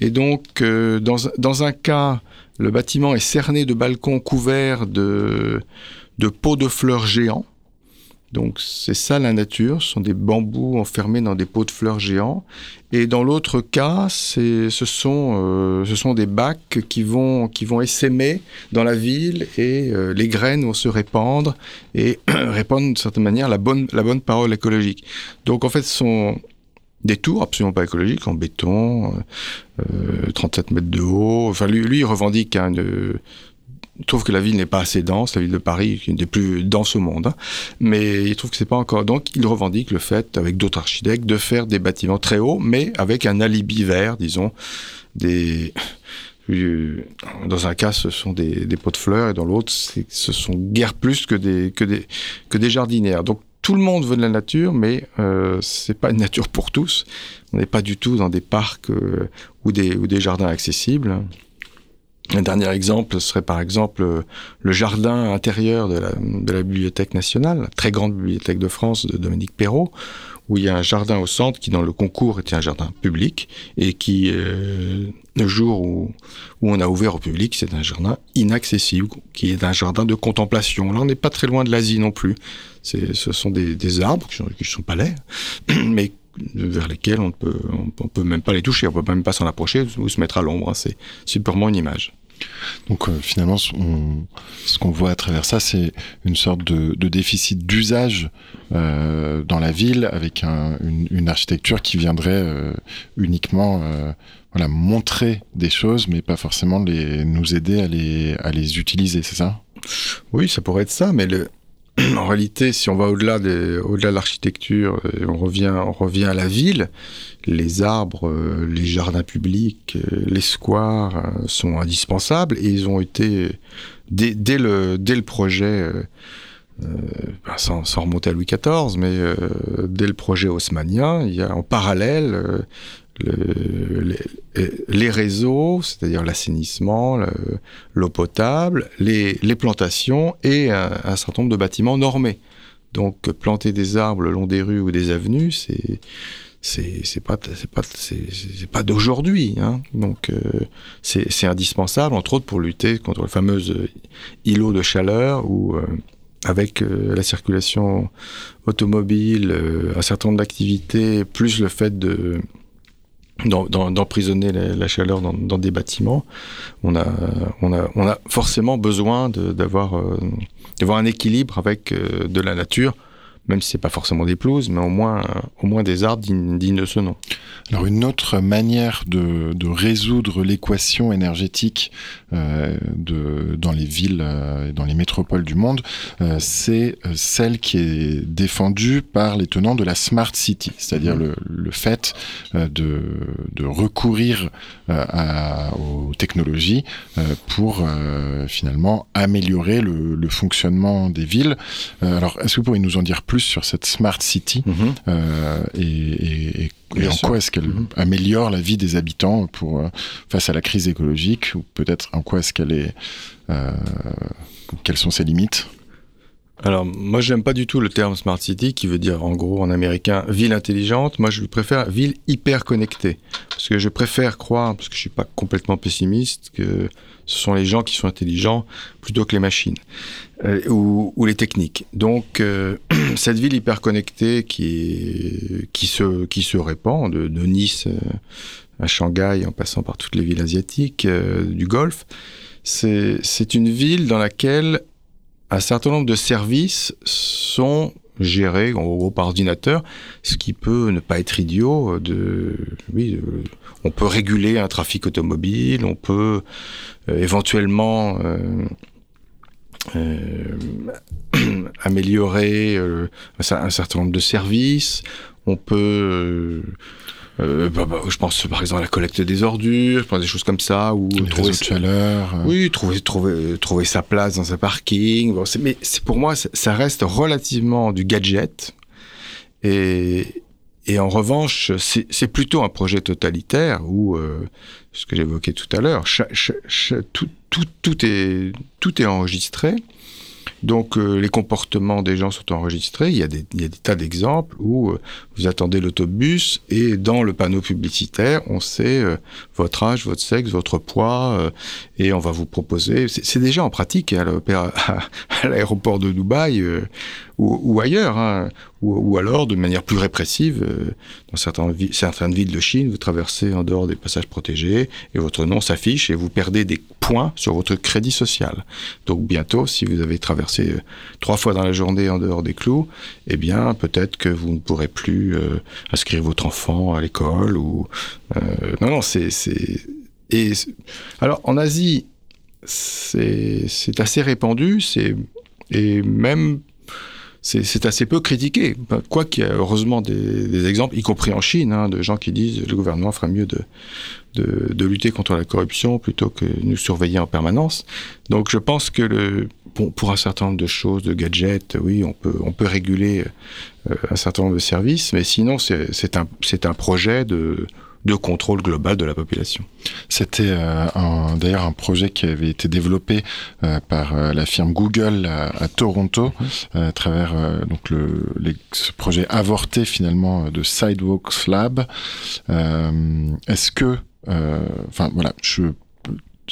S2: Et donc, euh, dans, un cas, le bâtiment est cerné de balcons couverts de pots de fleurs géants. Donc c'est ça la nature, ce sont des bambous enfermés dans des pots de fleurs géants. Et dans l'autre cas, c'est, ce sont, euh, ce sont des bacs qui vont, qui vont essaimer dans la ville et euh, les graines vont se répandre et répandre d'une certaine manière la bonne, la bonne parole écologique. Donc en fait, ce sont des tours absolument pas écologiques en béton, euh, 37 mètres de haut. Enfin, lui, lui il revendique hein, il trouve que la ville n'est pas assez dense, la ville de Paris, est une des plus denses au monde, hein. mais il trouve que c'est pas encore. Donc, il revendique le fait, avec d'autres architectes, de faire des bâtiments très hauts, mais avec un alibi vert, disons. Euh, dans un cas, ce sont des, des pots de fleurs, et dans l'autre, ce sont guère plus que des, que des, que des jardinières. Donc, tout le monde veut de la nature, mais euh, c'est pas une nature pour tous. On n'est pas du tout dans des parcs euh, ou, des, ou des jardins accessibles. Un dernier exemple serait par exemple le jardin intérieur de la, Bibliothèque nationale, la très grande bibliothèque de France de Dominique Perrault, où il y a un jardin au centre qui dans le concours était un jardin public et qui euh, le jour où, on a ouvert au public c'est un jardin inaccessible qui est un jardin de contemplation là on n'est pas très loin de l'Asie non plus ce sont des, arbres qui sont, qui sont pas laids mais vers lesquels on ne peut, même pas les toucher, on peut même pas s'en approcher ou se mettre à l'ombre. Hein. C'est purement une image.
S1: Donc euh, finalement, ce qu'on voit à travers ça, c'est une sorte de, déficit d'usage euh, dans la ville, avec un, une, architecture qui viendrait euh, uniquement voilà, montrer des choses, mais pas forcément les, nous aider à les, à les utiliser, c'est ça?
S2: Oui, ça pourrait être ça, mais le, en réalité, si on va au-delà de, au-delà de l'architecture, euh, on revient, revient à la ville. Les arbres, euh, les jardins publics, euh, les squares sont indispensables et ils ont été dès, dès le dès le projet. Bah, sans, sans, remonter à Louis XIV, mais dès le projet haussmannien, il y a en parallèle le, les, réseaux, c'est-à-dire l'assainissement, l'eau potable, les, plantations et un, certain nombre de bâtiments normés. Donc planter des arbres le long des rues ou des avenues, c'est c'est pas c'est pas c'est pas d'aujourd'hui hein. donc euh, c'est indispensable entre autres pour lutter contre le fameux îlot de chaleur euh, avec euh, la circulation automobile, euh, un certain nombre d'activités, plus le fait de d'emprisonner la, chaleur dans, des bâtiments, on a, on a, on a forcément besoin d'avoir euh, un équilibre avec euh, de la nature, même si c'est pas forcément des pelouses, mais au moins, au moins des arbres dignes, dignes de ce nom.
S1: Alors une autre manière de, de résoudre l'équation énergétique euh, de, dans les villes euh, et dans les métropoles du monde, euh, c'est celle qui est défendue par les tenants de la Smart City, c'est-à-dire mmh. le, le, fait euh, de, de recourir euh, à, aux technologies euh, pour finalement améliorer le, le, fonctionnement des villes. alors est-ce que vous pourriez nous en dire plus sur cette Smart City mmh. et, et, et et en quoi est-ce qu'elle mmh. améliore la vie des habitants pour euh, face à la crise écologique ou peut-être en quoi est-ce qu'elle est, euh, quelles sont ses limites?
S2: Alors, moi, j'aime pas du tout le terme smart city, qui veut dire, en gros, en américain, ville intelligente. Moi, je préfère ville hyper connectée. Parce que je préfère croire, parce que je suis pas complètement pessimiste, que ce sont les gens qui sont intelligents plutôt que les machines euh, ou, les techniques. Donc, euh, cette ville hyper connectée qui, se, qui se répand de, Nice euh, à Shanghai en passant par toutes les villes asiatiques du Golfe, c'est une ville dans laquelle un certain nombre de services sont gérés en gros par ordinateur, ce qui peut ne pas être idiot. De, oui, on peut réguler un trafic automobile, on peut éventuellement améliorer un certain nombre de services. On peut euh, bah, bah, je pense par exemple à la collecte des ordures, je pense des choses comme ça ou
S1: trouver sa... Euh.
S2: Oui, trouver trouver trouver sa place dans un parking. Bon, mais c'est pour moi ça reste relativement du gadget et et en revanche, c'est plutôt un projet totalitaire où, euh, ce que j'évoquais tout à l'heure, tout, tout, tout, est, tout est enregistré. Donc euh, les comportements des gens sont enregistrés. Il y a des, tas d'exemples où euh, vous attendez l'autobus et dans le panneau publicitaire, on sait euh, votre âge, votre sexe, votre poids et on va vous proposer. C'est déjà en pratique hein, à l'aéroport de Dubaï ou, ailleurs, hein, ou, alors de manière plus répressive, euh, dans certaines, certaines villes de Chine, vous traversez en dehors des passages protégés et votre nom s'affiche et vous perdez des points sur votre crédit social. Donc bientôt, si vous avez traversé euh, trois fois dans la journée en dehors des clous, eh bien peut-être que vous ne pourrez plus euh, inscrire votre enfant à l'école ou non non c'est et alors en Asie c'est assez répandu c'est et même c'est assez peu critiqué. Quoi qu'il y ait heureusement des, exemples, y compris en Chine, hein, de gens qui disent le gouvernement ferait mieux de, de, de, lutter contre la corruption plutôt que nous surveiller en permanence. Donc je pense que pour un certain nombre de choses, de gadgets, oui, on peut, on peut réguler euh, un certain nombre de services, mais sinon c'est un, un projet de de contrôle global de la population.
S1: C'était euh, d'ailleurs un projet qui avait été développé euh, par euh, la firme Google à, Toronto mhm. à travers donc le ce projet avorté finalement de Sidewalks Lab. Est-ce que enfin voilà, je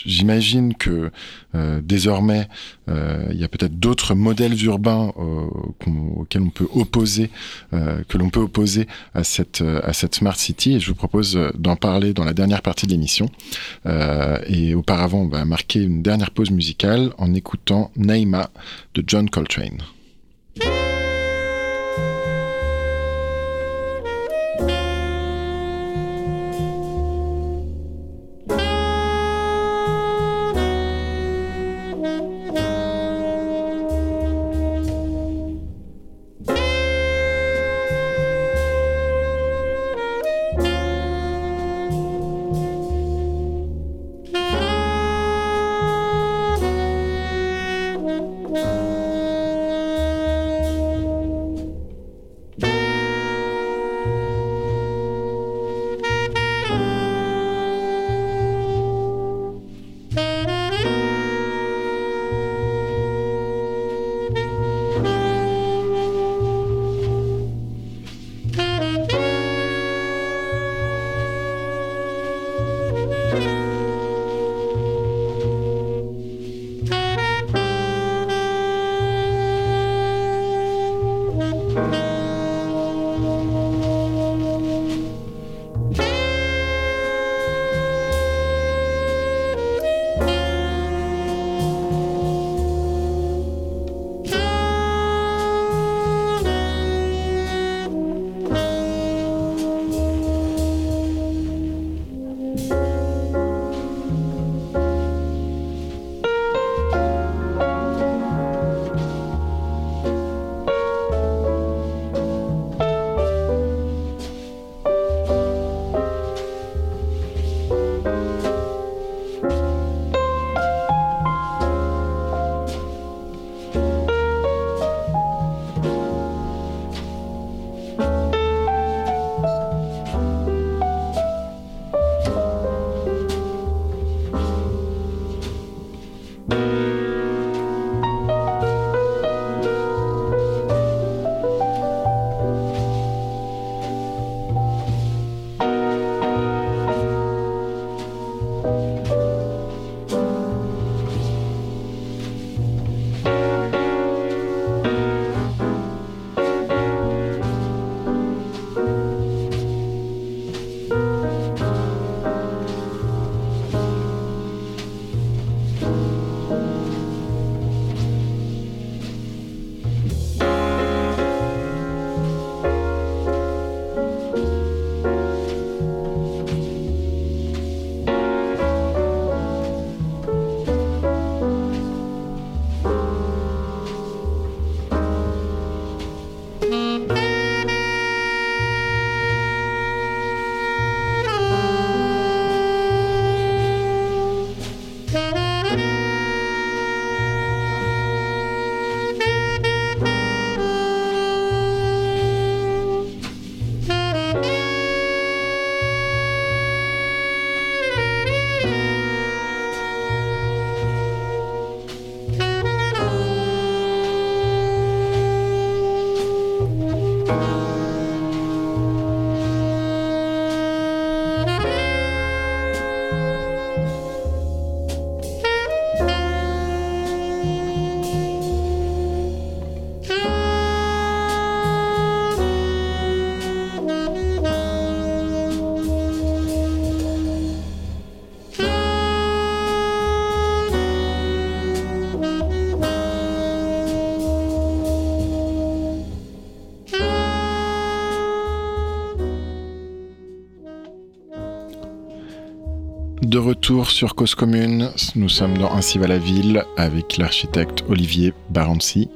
S1: j'imagine que euh, désormais, euh, il y a peut-être d'autres modèles urbains euh, auxquels on peut opposer, que l'on peut opposer à cette à cette smart city. Et je vous propose d'en parler dans la dernière partie de l'émission. et auparavant, on va marquer une dernière pause musicale en écoutant Naima de John Coltrane. Sur Cause Commune, nous sommes dans Ainsi va la ville avec l'architecte Olivier Barancy.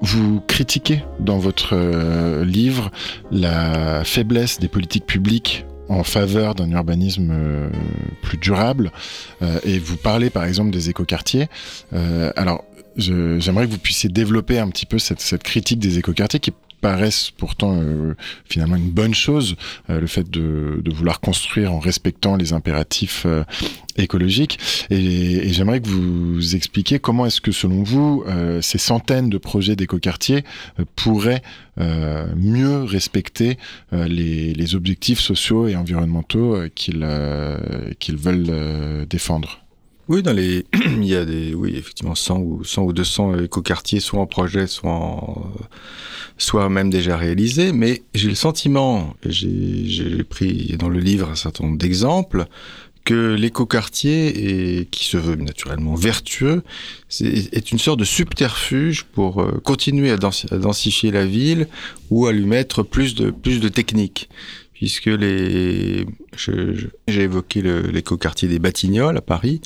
S1: Vous critiquez dans votre euh, livre la faiblesse des politiques publiques en faveur d'un urbanisme euh, plus durable euh, et vous parlez par exemple des écoquartiers. alors j'aimerais que vous puissiez développer un petit peu cette, cette critique des écoquartiers qui paraissent pourtant euh, finalement une bonne chose, euh, le fait de, de, vouloir construire en respectant les impératifs euh, écologiques. Et, et j'aimerais que vous expliquiez comment est-ce que selon vous, ces centaines de projets d'écoquartiers pourraient mieux respecter les, les, objectifs sociaux et environnementaux qu'ils qu'ils veulent défendre.
S2: Oui, dans les, il y a des, oui, effectivement, 100 ou 100 ou 200 écoquartiers, soit en projet, soit soit même déjà réalisés. Mais j'ai le sentiment, j'ai pris dans le livre un certain nombre d'exemples, que l'écoquartier, qui se veut naturellement vertueux, est, une sorte de subterfuge pour euh, continuer à, densifier la ville ou à lui mettre plus de, plus de techniques puisque les, j'ai évoqué l'écoquartier des Batignolles à Paris,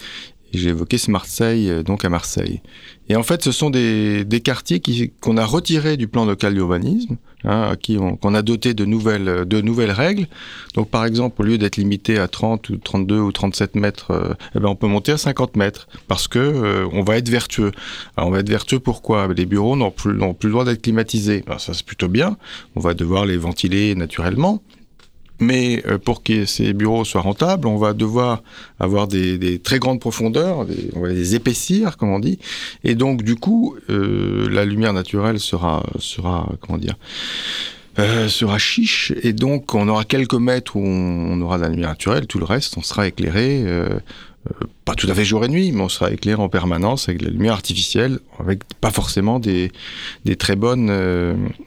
S2: j'ai évoqué ce Marseille, euh, donc à Marseille. Et en fait, ce sont des, des quartiers qu'on a retirés du plan local d'urbanisme, hein, qu'on a doté de nouvelles, de nouvelles règles. Donc, par exemple, au lieu d'être limité à 30 ou 32 ou 37 mètres, euh, eh ben, on peut monter à 50 mètres parce que euh, on va être vertueux. Alors, on va être vertueux pourquoi? Les bureaux n'ont plus, plus le droit d'être climatisés. Alors, ça, c'est plutôt bien. On va devoir les ventiler naturellement. Mais euh, pour que ces bureaux soient rentables, on va devoir avoir des, très grandes profondeurs, on va les épaissir, comme on dit. Et donc, du coup, euh, la lumière naturelle sera, sera comment dire, euh, sera chiche. Et donc, on aura quelques mètres où on, aura de la lumière naturelle. Tout le reste, on sera éclairé. pas tout à fait jour et nuit, mais on sera éclairé en permanence avec la lumière artificielle, avec pas forcément des très bonnes,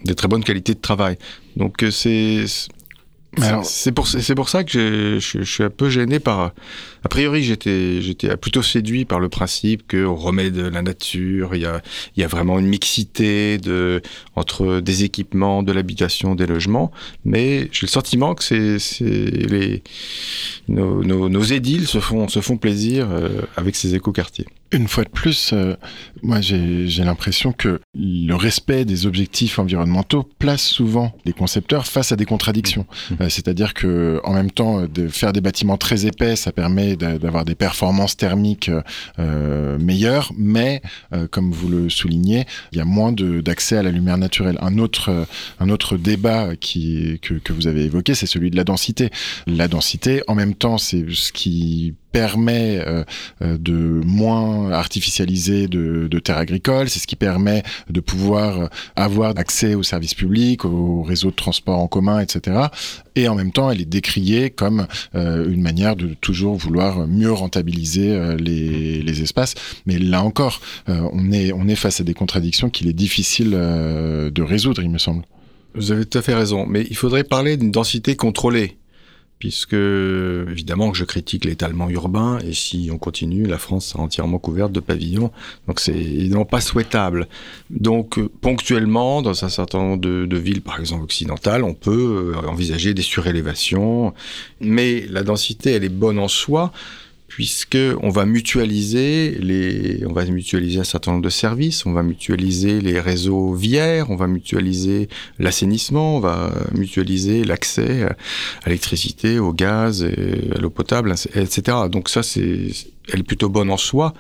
S2: des très bonnes qualités de travail. Donc c'est c'est pour, pour ça que je, je, suis un peu gêné par. A priori, j'étais, plutôt séduit par le principe qu'on remet de la nature, il y a, il y a vraiment une mixité de, entre des équipements, de l'habitation, des logements. Mais j'ai le sentiment que c'est, les, nos, nos, nos, édiles se font, se font plaisir euh, avec ces écoquartiers.
S1: Une fois de plus, euh, moi j'ai l'impression que le respect des objectifs environnementaux place souvent les concepteurs face à des contradictions. Mmh. Euh, c'est-à-dire que en même temps, de faire des bâtiments très épais, ça permet d'avoir des performances thermiques euh, meilleures, mais comme vous le soulignez, il y a moins d'accès à la lumière naturelle. Un autre, un autre débat qui, que, que vous avez évoqué, c'est celui de la densité. La densité, en même temps, c'est ce qui permet euh, euh, de moins artificialiser de, terres agricoles, c'est ce qui permet de pouvoir euh, avoir accès aux services publics, aux réseaux de transport en commun, etc. Et en même temps, elle est décriée comme une manière de toujours vouloir mieux rentabiliser les, les, espaces. Mais là encore, on, est, on est face à des contradictions qu'il est difficile de résoudre, il me semble.
S2: Vous avez tout à fait raison, mais il faudrait parler d'une densité contrôlée puisque évidemment que je critique l'étalement urbain et si on continue, la France sera entièrement couverte de pavillons, donc c'est évidemment pas souhaitable. Donc ponctuellement, dans un certain nombre de, de, villes, par exemple occidentales, on peut euh, envisager des surélévations, mais la densité elle est bonne en soi puisque on va mutualiser les, on va mutualiser un certain nombre de services, on va mutualiser les réseaux viaires, on va mutualiser l'assainissement, on va mutualiser l'accès à l'électricité, au gaz, et à l'eau potable, etc. Donc ça, c'est, elle est plutôt bonne en soi,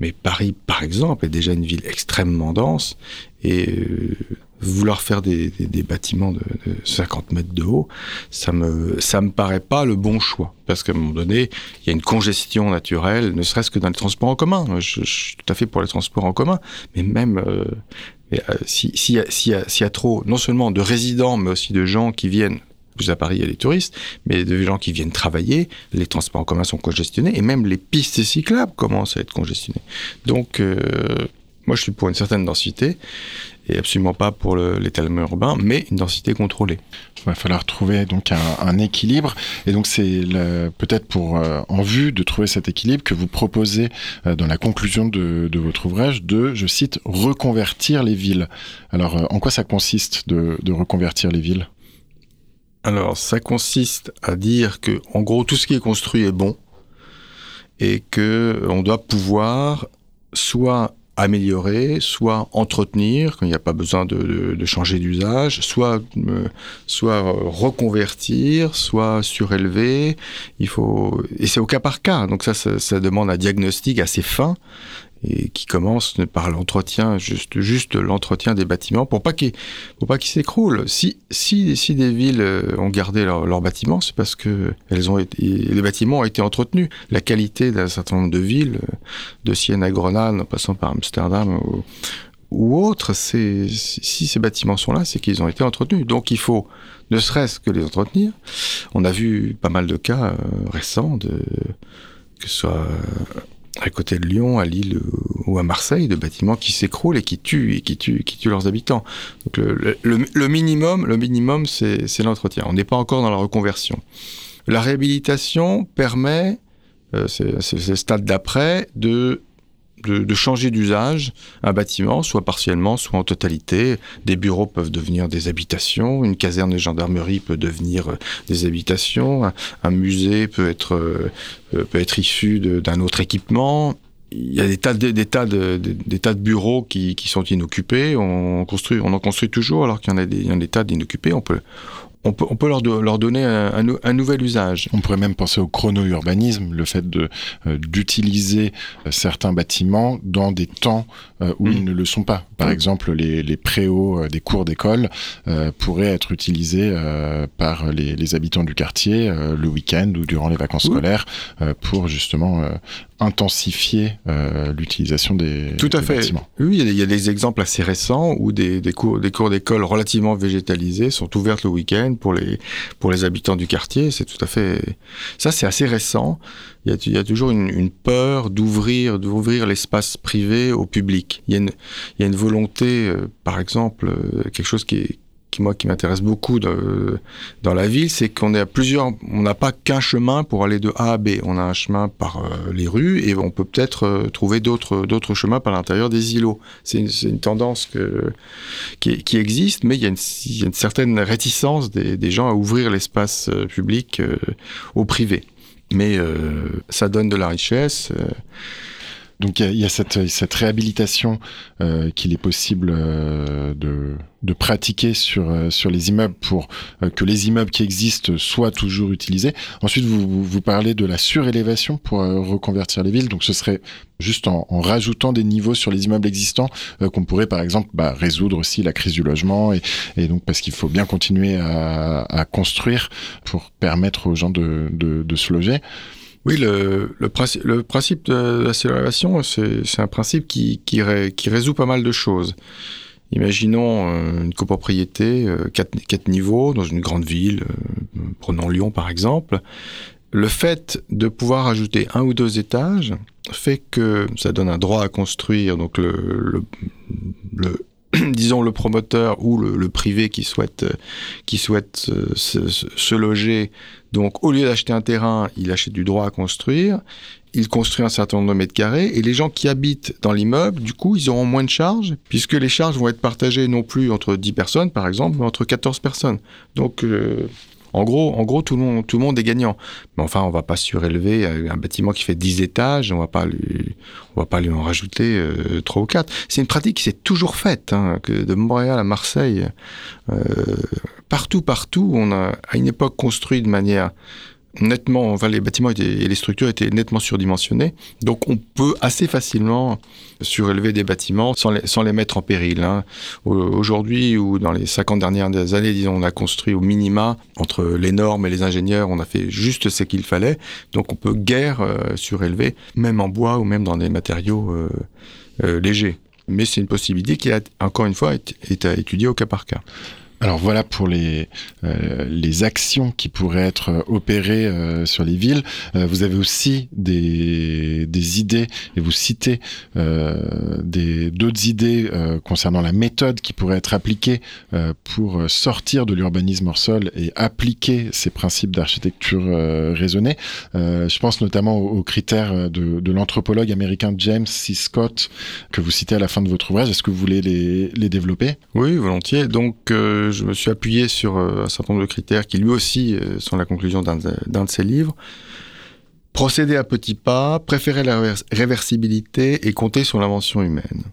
S2: mais Paris, par exemple, est déjà une ville extrêmement dense et euh, vouloir faire des, des, des bâtiments de, de, 50 mètres de haut, ça me ça me paraît pas le bon choix parce qu'à un moment donné, il y a une congestion naturelle, ne serait-ce que dans les transports en commun. Je, je, suis tout à fait pour les transports en commun, mais même euh, euh s'il si y, si y, a, trop, non seulement de résidents, mais aussi de gens qui viennent plus à Paris, il y a les touristes, mais de gens qui viennent travailler, les transports en commun sont congestionnés, et même les pistes cyclables commencent à être congestionnées. Donc, euh, moi, je suis pour une certaine densité, et absolument pas pour l'étalement urbain, mais une densité contrôlée.
S1: Il va falloir trouver donc un, un équilibre, et donc c'est peut-être pour euh, en vue de trouver cet équilibre que vous proposez euh, dans la conclusion de, de, votre ouvrage de, je cite, reconvertir les villes. Alors, euh, en quoi ça consiste de, de reconvertir les villes?
S2: Alors, ça consiste à dire que, en gros, tout ce qui est construit est bon et que on doit pouvoir soit améliorer, soit entretenir quand il n'y a pas besoin de, changer d'usage, soit euh, soit reconvertir, soit surélever. Il faut et c'est au cas par cas. Donc ça, ça demande un diagnostic assez fin et qui commence par l'entretien, juste, juste l'entretien des bâtiments pour pas qu'ils, pour pas qu'ils s'écroulent. Si, si, si des villes euh, ont gardé leurs bâtiments, c'est parce que elles ont les bâtiments ont été entretenus. La qualité d'un certain nombre de villes, de Sienne à Grenade, en passant par Amsterdam ou, ou autres, c'est, si ces bâtiments sont là, c'est qu'ils ont été entretenus. Donc il faut ne serait-ce que les entretenir. On a vu pas mal de cas euh, récents de que ce soit à côté de Lyon, à Lille ou à Marseille, de bâtiments qui s'écroulent et qui tuent et qui tuent, qui tuent leurs habitants. Donc le, le, minimum, le minimum, c'est l'entretien. On n'est pas encore dans la reconversion. La réhabilitation permet, euh, c'est le stade d'après, de de, changer d'usage un bâtiment, soit partiellement, soit en totalité. Des bureaux peuvent devenir des habitations, une caserne de gendarmerie peut devenir euh, des habitations, un, musée peut être, euh, euh, peut être issu d'un autre équipement. Il y a des tas de, des tas de, des tas de bureaux qui, qui, sont inoccupés. On, construit, on en construit toujours alors qu'il y en a des, y en des tas d'inoccupés. On peut, on peut, on peut leur, leur donner un, un, nouvel usage.
S1: On pourrait même penser au chrono-urbanisme, le fait de euh, d'utiliser euh, certains bâtiments dans des temps euh, où mm. ils ne le sont pas. Par mm. exemple, les, les préaux des cours d'école pourraient être utilisés par les, les, habitants du quartier le week-end ou durant les vacances scolaires pour justement intensifier euh, l'utilisation des
S2: Tout à fait.
S1: Bâtiments.
S2: Oui, il y, a des exemples assez récents où des, des cours des cours d'école relativement végétalisés sont ouvertes le week-end pour les pour les habitants du quartier. C'est tout à fait ça, c'est assez récent. Il y a, il y a toujours une, une peur d'ouvrir d'ouvrir l'espace privé au public. Il y a une, il y a une volonté, euh, par exemple, euh, quelque chose qui est qui moi qui m'intéresse beaucoup dans la ville, c'est qu'on à plusieurs, on n'a pas qu'un chemin pour aller de A à B. On a un chemin par euh, les rues et on peut peut-être euh, trouver d'autres d'autres chemins par l'intérieur des îlots. C'est une, tendance qui, existe, mais il y, a une, a certaine réticence des, gens à ouvrir l'espace euh, public au privé. Mais ça donne de la richesse.
S1: Donc il y, y, a cette, cette réhabilitation euh, qu'il est possible euh, de, de, pratiquer sur, euh, sur les immeubles pour euh, que les immeubles qui existent soient toujours utilisés. Ensuite, vous, vous parlez de la surélévation pour euh, reconvertir les villes. Donc ce serait juste en, en, rajoutant des niveaux sur les immeubles existants qu'on pourrait par exemple bah, résoudre aussi la crise du logement et, et donc parce qu'il faut bien continuer à, à, construire pour permettre aux gens de, de, de se loger.
S2: Oui, le, principe, de l'accélération, c'est un principe qui, qui, ré, qui, résout pas mal de choses. Imaginons euh, une copropriété, euh, quatre, niveaux, dans une grande ville, euh, prenons Lyon par exemple. Le fait de pouvoir ajouter un ou deux étages fait que ça donne un droit à construire, donc le disons le promoteur ou le, privé qui souhaite qui souhaite se, se, loger. Donc au lieu d'acheter un terrain il achète du droit à construire. Il construit un certain nombre de mètres carrés. Et les gens qui habitent dans l'immeuble du coup ils auront moins de charges puisque les charges vont être partagées non plus entre 10 personnes par exemple mais entre 14 personnes. Donc euh, en gros, en gros tout, le monde, tout le monde est gagnant. Mais enfin, on va pas surélever un bâtiment qui fait 10 étages, on va pas lui, on va pas lui en rajouter euh, 3 ou 4. C'est une pratique qui s'est toujours faite, hein, de Montréal à Marseille, euh, partout, partout, on a à une époque construit de manière nettement, les bâtiments et les structures étaient nettement surdimensionnés, donc on peut assez facilement surélever des bâtiments sans les, sans les mettre en péril. Hein. Aujourd'hui ou dans les 50 dernières années, disons, on a construit au minima, entre les normes et les ingénieurs, on a fait juste ce qu'il fallait, donc on peut guère euh, surélever, même en bois ou même dans des matériaux euh, euh, légers. Mais c'est une possibilité qui, a, encore une fois, est, est à étudier au cas par cas.
S1: Alors voilà pour les, euh, les actions qui pourraient être euh, opérées euh, sur les villes. Vous avez aussi des, des idées et vous citez euh, d'autres idées concernant la méthode qui pourrait être appliquée pour sortir de l'urbanisme hors sol et appliquer ces principes d'architecture raisonnée. Je pense notamment aux, critères de, de l'anthropologue américain James C. Scott que vous citez à la fin de votre ouvrage. Est-ce que vous voulez les, les développer?
S2: Oui, volontiers. Donc je me suis appuyé sur un certain nombre de critères qui lui aussi sont la conclusion d'un de ses livres. Procéder à petits pas, préférer la réversibilité et compter sur l'invention humaine.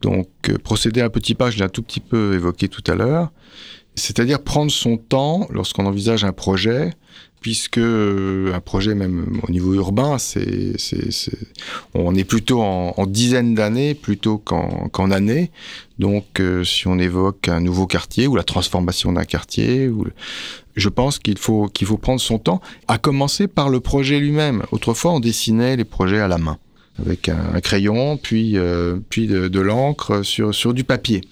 S2: Donc, procéder à petits pas, je l'ai un tout petit peu évoqué tout à l'heure. C'est-à-dire prendre son temps lorsqu'on envisage un projet, puisque euh, un projet même au niveau urbain, c'est, on est plutôt en, dizaines d'années plutôt qu'en, années. Donc, euh, si on évoque un nouveau quartier ou la transformation d'un quartier, ou, je pense qu'il faut qu'il faut prendre son temps, à commencer par le projet lui-même. Autrefois, on dessinait les projets à la main avec un, crayon, puis euh, puis de, de l'encre sur sur du papier.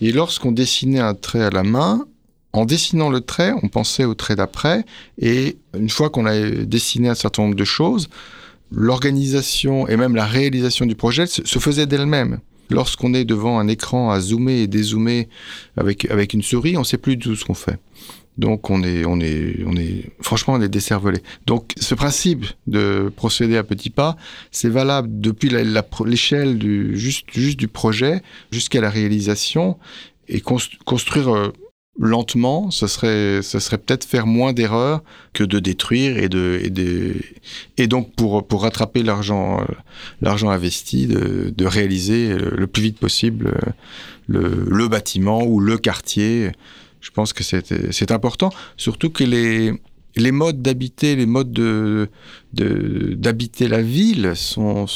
S2: Et lorsqu'on dessinait un trait à la main, en dessinant le trait, on pensait au trait d'après, et une fois qu'on a dessiné un certain nombre de choses, l'organisation et même la réalisation du projet se faisait d'elle-même. Lorsqu'on est devant un écran à zoomer et dézoomer avec, avec une souris, on ne sait plus tout ce qu'on fait. Donc on est, on est, on est, franchement, on est décervelé. Donc ce principe de procéder à petits pas, c'est valable depuis l'échelle du juste, juste du projet jusqu'à la réalisation et construire euh, lentement, ce serait, ce serait peut-être faire moins d'erreurs que de détruire et de, et de, et donc pour, pour rattraper l'argent, l'argent investi, de, de réaliser le, plus vite possible le, le bâtiment ou le quartier. Je pense que c'est important, surtout que les, les modes d'habiter, les modes de d'habiter la ville sont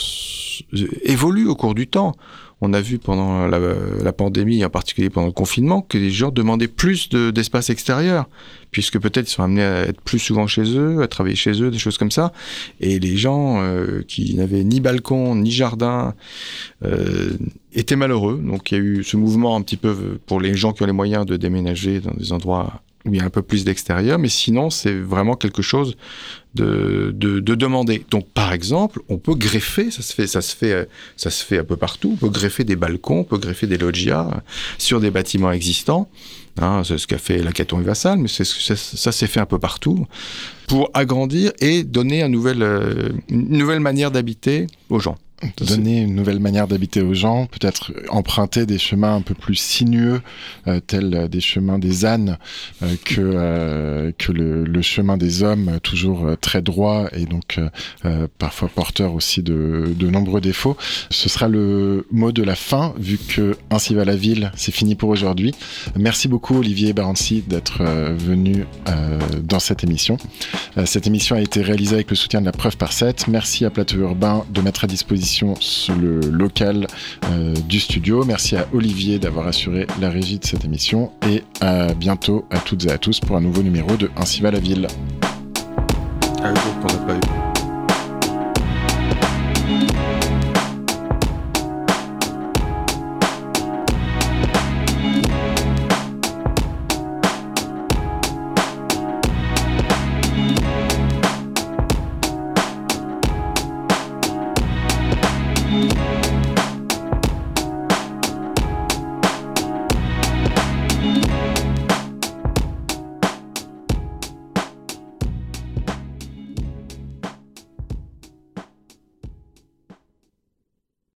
S2: évoluent au cours du temps on a vu pendant la, pandémie, en particulier pendant le confinement, que les gens demandaient plus d'espace extérieur, puisque peut-être ils sont amenés à être plus souvent chez eux, à travailler chez eux, des choses comme ça. Et les gens euh, qui n'avaient ni balcon, ni jardin, euh, étaient malheureux. Donc il y a eu ce mouvement un petit peu pour les gens qui ont les moyens de déménager dans des endroits où il y a un peu plus d'extérieur, mais sinon c'est vraiment quelque chose de, de, de, demander. Donc par exemple, on peut greffer, ça se fait, ça se fait, ça se fait un peu partout. On peut greffer des balcons, on peut greffer des loggias sur des bâtiments existants. Hein, c'est ce qu'a fait la Caton et Vassal, mais ça s'est fait un peu partout pour agrandir et donner un nouvel, euh, une nouvelle manière d'habiter aux gens
S1: donner une nouvelle manière d'habiter aux gens, peut-être emprunter des chemins un peu plus sinueux, euh, tels des chemins des ânes, euh, que, euh, que le, le, chemin des hommes, toujours très droit et donc parfois porteur aussi de, de, nombreux défauts. Ce sera le mot de la fin, vu que Ainsi va la ville, c'est fini pour aujourd'hui. Merci beaucoup Olivier Barancy d'être venu dans cette émission. cette émission a été réalisée avec le soutien de la Preuve par 7. Merci à Plateau Urbain de mettre à disposition sur le local euh, du studio. Merci à Olivier d'avoir assuré la régie de cette émission et à bientôt à toutes et à tous pour un nouveau numéro de Ainsi va la ville.
S2: Ah